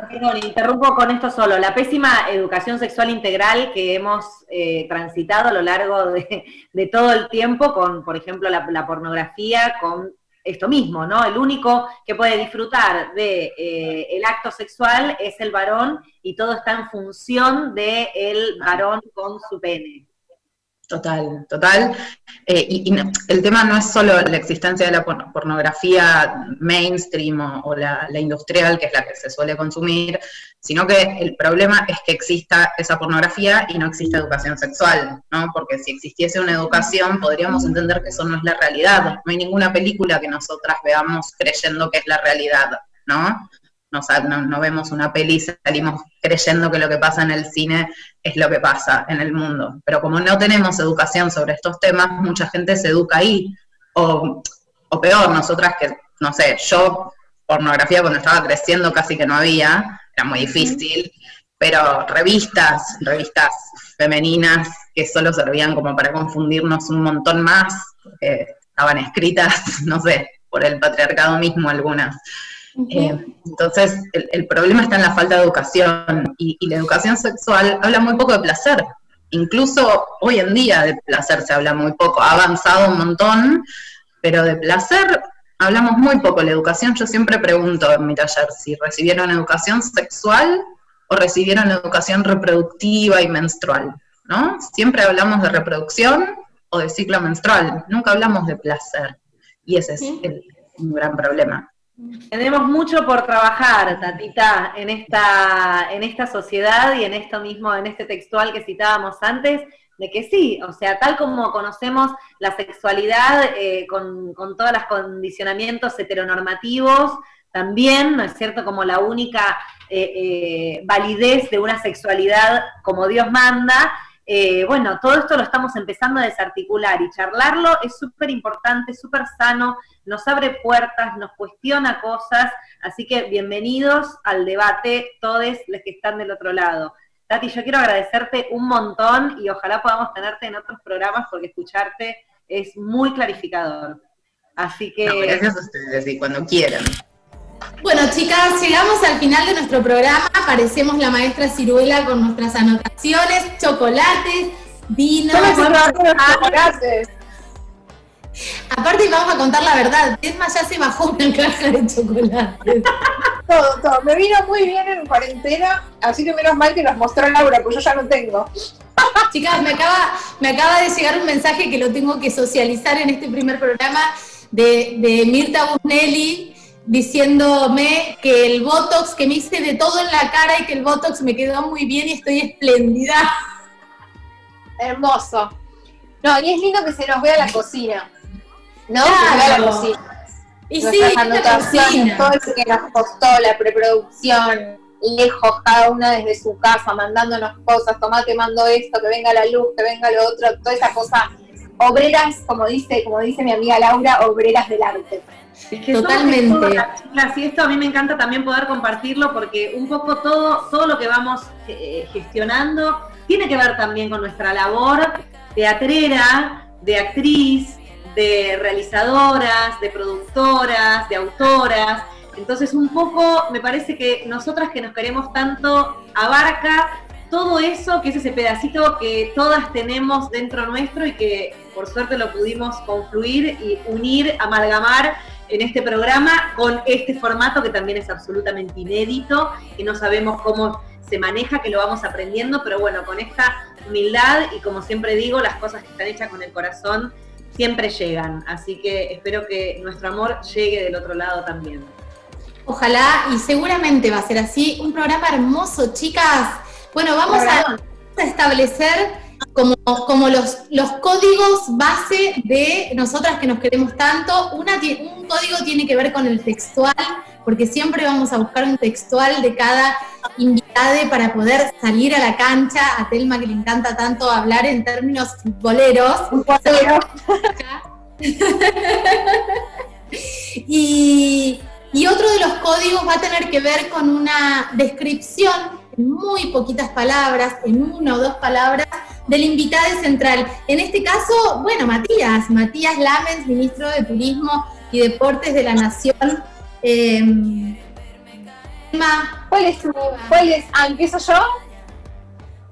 perdón, interrumpo con esto solo, la pésima educación sexual integral que hemos eh, transitado a lo largo de, todo el tiempo con, por ejemplo, la, pornografía, con esto mismo, ¿no? El único que puede disfrutar de eh, el acto sexual es el varón y todo está en función del el varón con su pene. Total, total. Eh, y, el tema no es solo la existencia de la pornografía mainstream o, la, industrial, que es la que se suele consumir, sino que el problema es que exista esa pornografía y no existe educación sexual, ¿no? Porque si existiese una educación, podríamos entender que eso no es la realidad. No hay ninguna película que nosotras veamos creyendo que es la realidad, ¿no? No, vemos una peli y salimos creyendo que lo que pasa en el cine es lo que pasa en el mundo. Pero como no tenemos educación sobre estos temas, mucha gente se educa ahí. O, peor, nosotras que, no sé, yo pornografía cuando estaba creciendo casi que no había, era muy difícil, pero revistas, revistas femeninas que solo servían como para confundirnos un montón más, estaban escritas, no sé, por el patriarcado mismo algunas. Eh, entonces, el, problema está en la falta de educación y, la educación sexual habla muy poco de placer. Incluso hoy en día de placer se habla muy poco. Ha avanzado un montón, pero de placer hablamos muy poco. La educación, yo siempre pregunto en mi taller si recibieron educación sexual o recibieron educación reproductiva y menstrual, ¿no? Siempre hablamos de reproducción o de ciclo menstrual, nunca hablamos de placer. Y ese es el, un gran problema. Tenemos mucho por trabajar, Tatita, en esta, en esta sociedad y en esto mismo, en este textual que citábamos antes, de que sí, o sea, tal como conocemos la sexualidad eh, con, todos los condicionamientos heteronormativos, también, ¿no es cierto?, como la única eh, eh, validez de una sexualidad como Dios manda, eh, bueno, todo esto lo estamos empezando a desarticular y charlarlo es súper importante, súper sano, nos abre puertas, nos cuestiona cosas, así que bienvenidos al debate todos los que están del otro lado. Tati, yo quiero agradecerte un montón y ojalá podamos tenerte en otros programas porque escucharte es muy clarificador. Así que... gracias a ustedes y cuando quieran. Bueno, chicas, llegamos al final de nuestro programa. Aparecemos la maestra Ciruela con nuestras anotaciones, chocolates, vinos. chocolates. Aparte vamos a contar la verdad, Desma ya se bajó una caja de chocolates. todo, todo. Me vino muy bien en cuarentena, así que menos mal que nos mostró Laura, pues yo ya no tengo. Chicas, me acaba, me acaba de llegar un mensaje que lo tengo que socializar en este primer programa de, de Mirta Busnelli, diciéndome que el Botox, que me hice de todo en la cara y que el Botox me quedó muy bien y estoy espléndida. Hermoso. No, y es lindo que se nos vea la cocina. ¿No? Que vea la cocina. Y Nuestras sí, anotaciones, todo eso que nos costó, la preproducción, lejos, cada una desde su casa, mandándonos cosas, tomate mando esto, que venga la luz, que venga lo otro, toda esa cosa, obreras, como dice, como dice mi amiga Laura, obreras del arte. Totalmente. y esto a mí me encanta también poder compartirlo porque un poco todo, todo lo que vamos eh, gestionando tiene que ver también con nuestra labor teatrera, de actriz, de realizadoras, de productoras, de autoras. Entonces un poco me parece que nosotras que nos queremos tanto abarca todo eso, que es ese pedacito que todas tenemos dentro nuestro y que por suerte lo pudimos confluir y unir, amalgamar en este programa con este formato que también es absolutamente inédito, que no sabemos cómo se maneja, que lo vamos aprendiendo, pero bueno, con esta humildad y como siempre digo, las cosas que están hechas con el corazón siempre llegan. Así que espero que nuestro amor llegue del otro lado también. Ojalá y seguramente va a ser así. Un programa hermoso, chicas. Bueno, vamos a establecer como, como los, los códigos base de nosotras que nos queremos tanto. Una, un código tiene que ver con el textual, porque siempre vamos a buscar un textual de cada invitada para poder salir a la cancha. A Telma que le encanta tanto hablar en términos futboleros. y, y otro de los códigos va a tener que ver con una descripción en muy poquitas palabras, en una o dos palabras, del invitado central. En este caso, bueno, Matías, Matías Lamens, ministro de Turismo y Deportes de la Nación. Eh, ¿Cuál es? ¿Cuál es? Ah, ¿empiezo yo?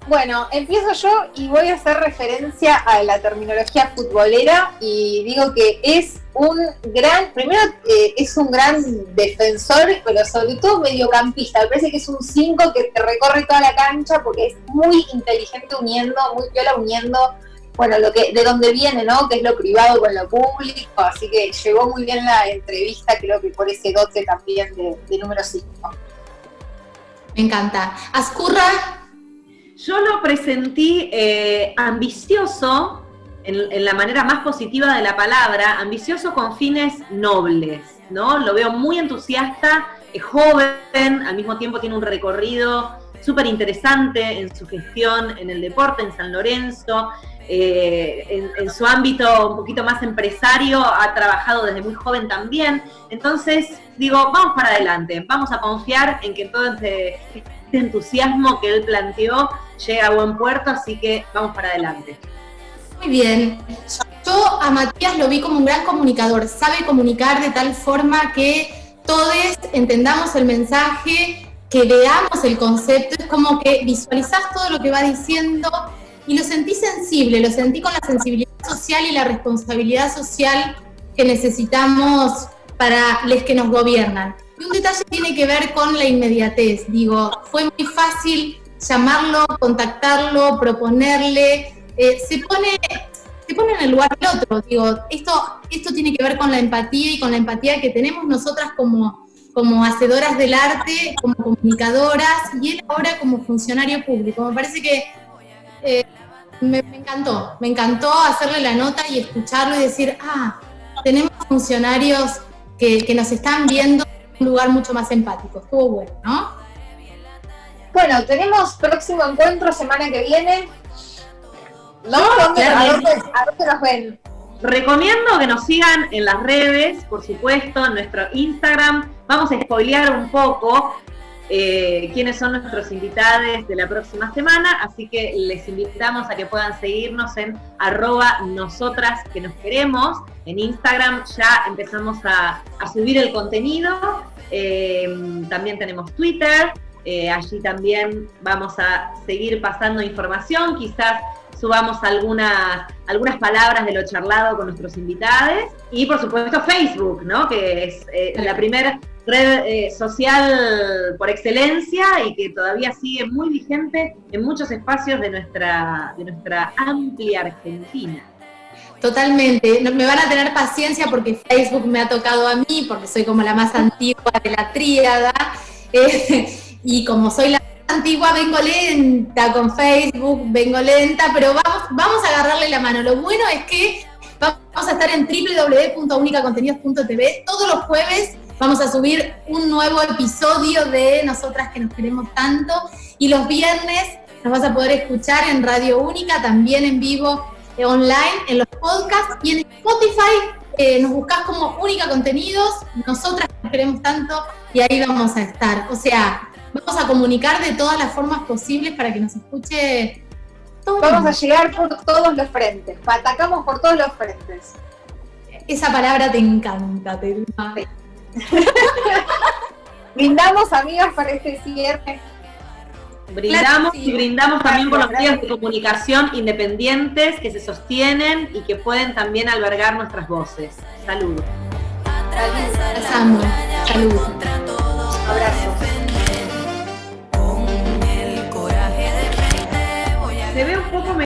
Bueno, empiezo yo y voy a hacer referencia a la terminología futbolera y digo que es un gran, primero eh, es un gran defensor, pero sobre todo mediocampista. Me parece que es un 5 que te recorre toda la cancha porque es muy inteligente uniendo, muy viola uniendo bueno, lo que, de dónde viene, ¿no? Que es lo privado con lo público, así que llegó muy bien la entrevista, creo que por ese dote también de, número 5. Me encanta. Ascurra. Yo lo presentí eh, ambicioso, en, la manera más positiva de la palabra, ambicioso con fines nobles, ¿no? Lo veo muy entusiasta, es joven, al mismo tiempo tiene un recorrido súper interesante en su gestión en el deporte, en San Lorenzo, eh, en, su ámbito un poquito más empresario, ha trabajado desde muy joven también. Entonces, digo, vamos para adelante, vamos a confiar en que todo este, este entusiasmo que él planteó llega a buen puerto, así que vamos para adelante. Bien. Yo a Matías lo vi como un gran comunicador, sabe comunicar de tal forma que todos entendamos el mensaje, que veamos el concepto, es como que visualizás todo lo que va diciendo y lo sentí sensible, lo sentí con la sensibilidad social y la responsabilidad social que necesitamos para los que nos gobiernan. Y un detalle tiene que ver con la inmediatez. Digo, fue muy fácil llamarlo, contactarlo, proponerle. Eh, se, pone, se pone en el lugar del otro. Digo, esto, esto tiene que ver con la empatía y con la empatía que tenemos nosotras como, como hacedoras del arte, como comunicadoras, y él ahora como funcionario público. Me parece que eh, me, encantó, me encantó hacerle la nota y escucharlo y decir, ah, tenemos funcionarios que, nos están viendo en un lugar mucho más empático. Estuvo bueno, ¿no? Bueno, tenemos próximo encuentro semana que viene. ¿No? ¿A dónde nos ven? Recomiendo que nos sigan en las redes, por supuesto, en nuestro Instagram. Vamos a spoilear un poco eh, quiénes son nuestros invitados de la próxima semana, así que les invitamos a que puedan seguirnos en arroba nosotras que nos queremos. En Instagram ya empezamos a, subir el contenido, eh, también tenemos Twitter, eh, allí también vamos a seguir pasando información, quizás subamos algunas, algunas palabras de lo charlado con nuestros invitados y por supuesto Facebook, ¿no? que es la primera red eh, social por excelencia y que todavía sigue muy vigente en muchos espacios de nuestra, de nuestra amplia Argentina. Totalmente, me van a tener paciencia porque Facebook me ha tocado a mí, porque soy como la más antigua de la tríada, eh, y como soy la antigua vengo lenta con Facebook, vengo lenta, pero vamos, vamos a agarrarle la mano. Lo bueno es que vamos a estar en www.unicacontenidos.tv todos los jueves Vamos a subir un nuevo episodio de Nosotras que nos queremos tanto. Y los viernes nos vas a poder escuchar en Radio Única, también en vivo, eh, online, en los podcasts y en Spotify. Eh, nos buscas como Única Contenidos, Nosotras que nos queremos tanto, y ahí vamos a estar. O sea, vamos a comunicar de todas las formas posibles para que nos escuche todo Vamos a llegar por todos los frentes, atacamos por todos los frentes. Esa palabra te encanta, Telma. Brindamos, amigas, para este cierre. Brindamos y brindamos también por los medios de comunicación independientes que se sostienen y que pueden también albergar nuestras voces. Saludos. Saludos. Saludos. Abrazo. Se ve un poco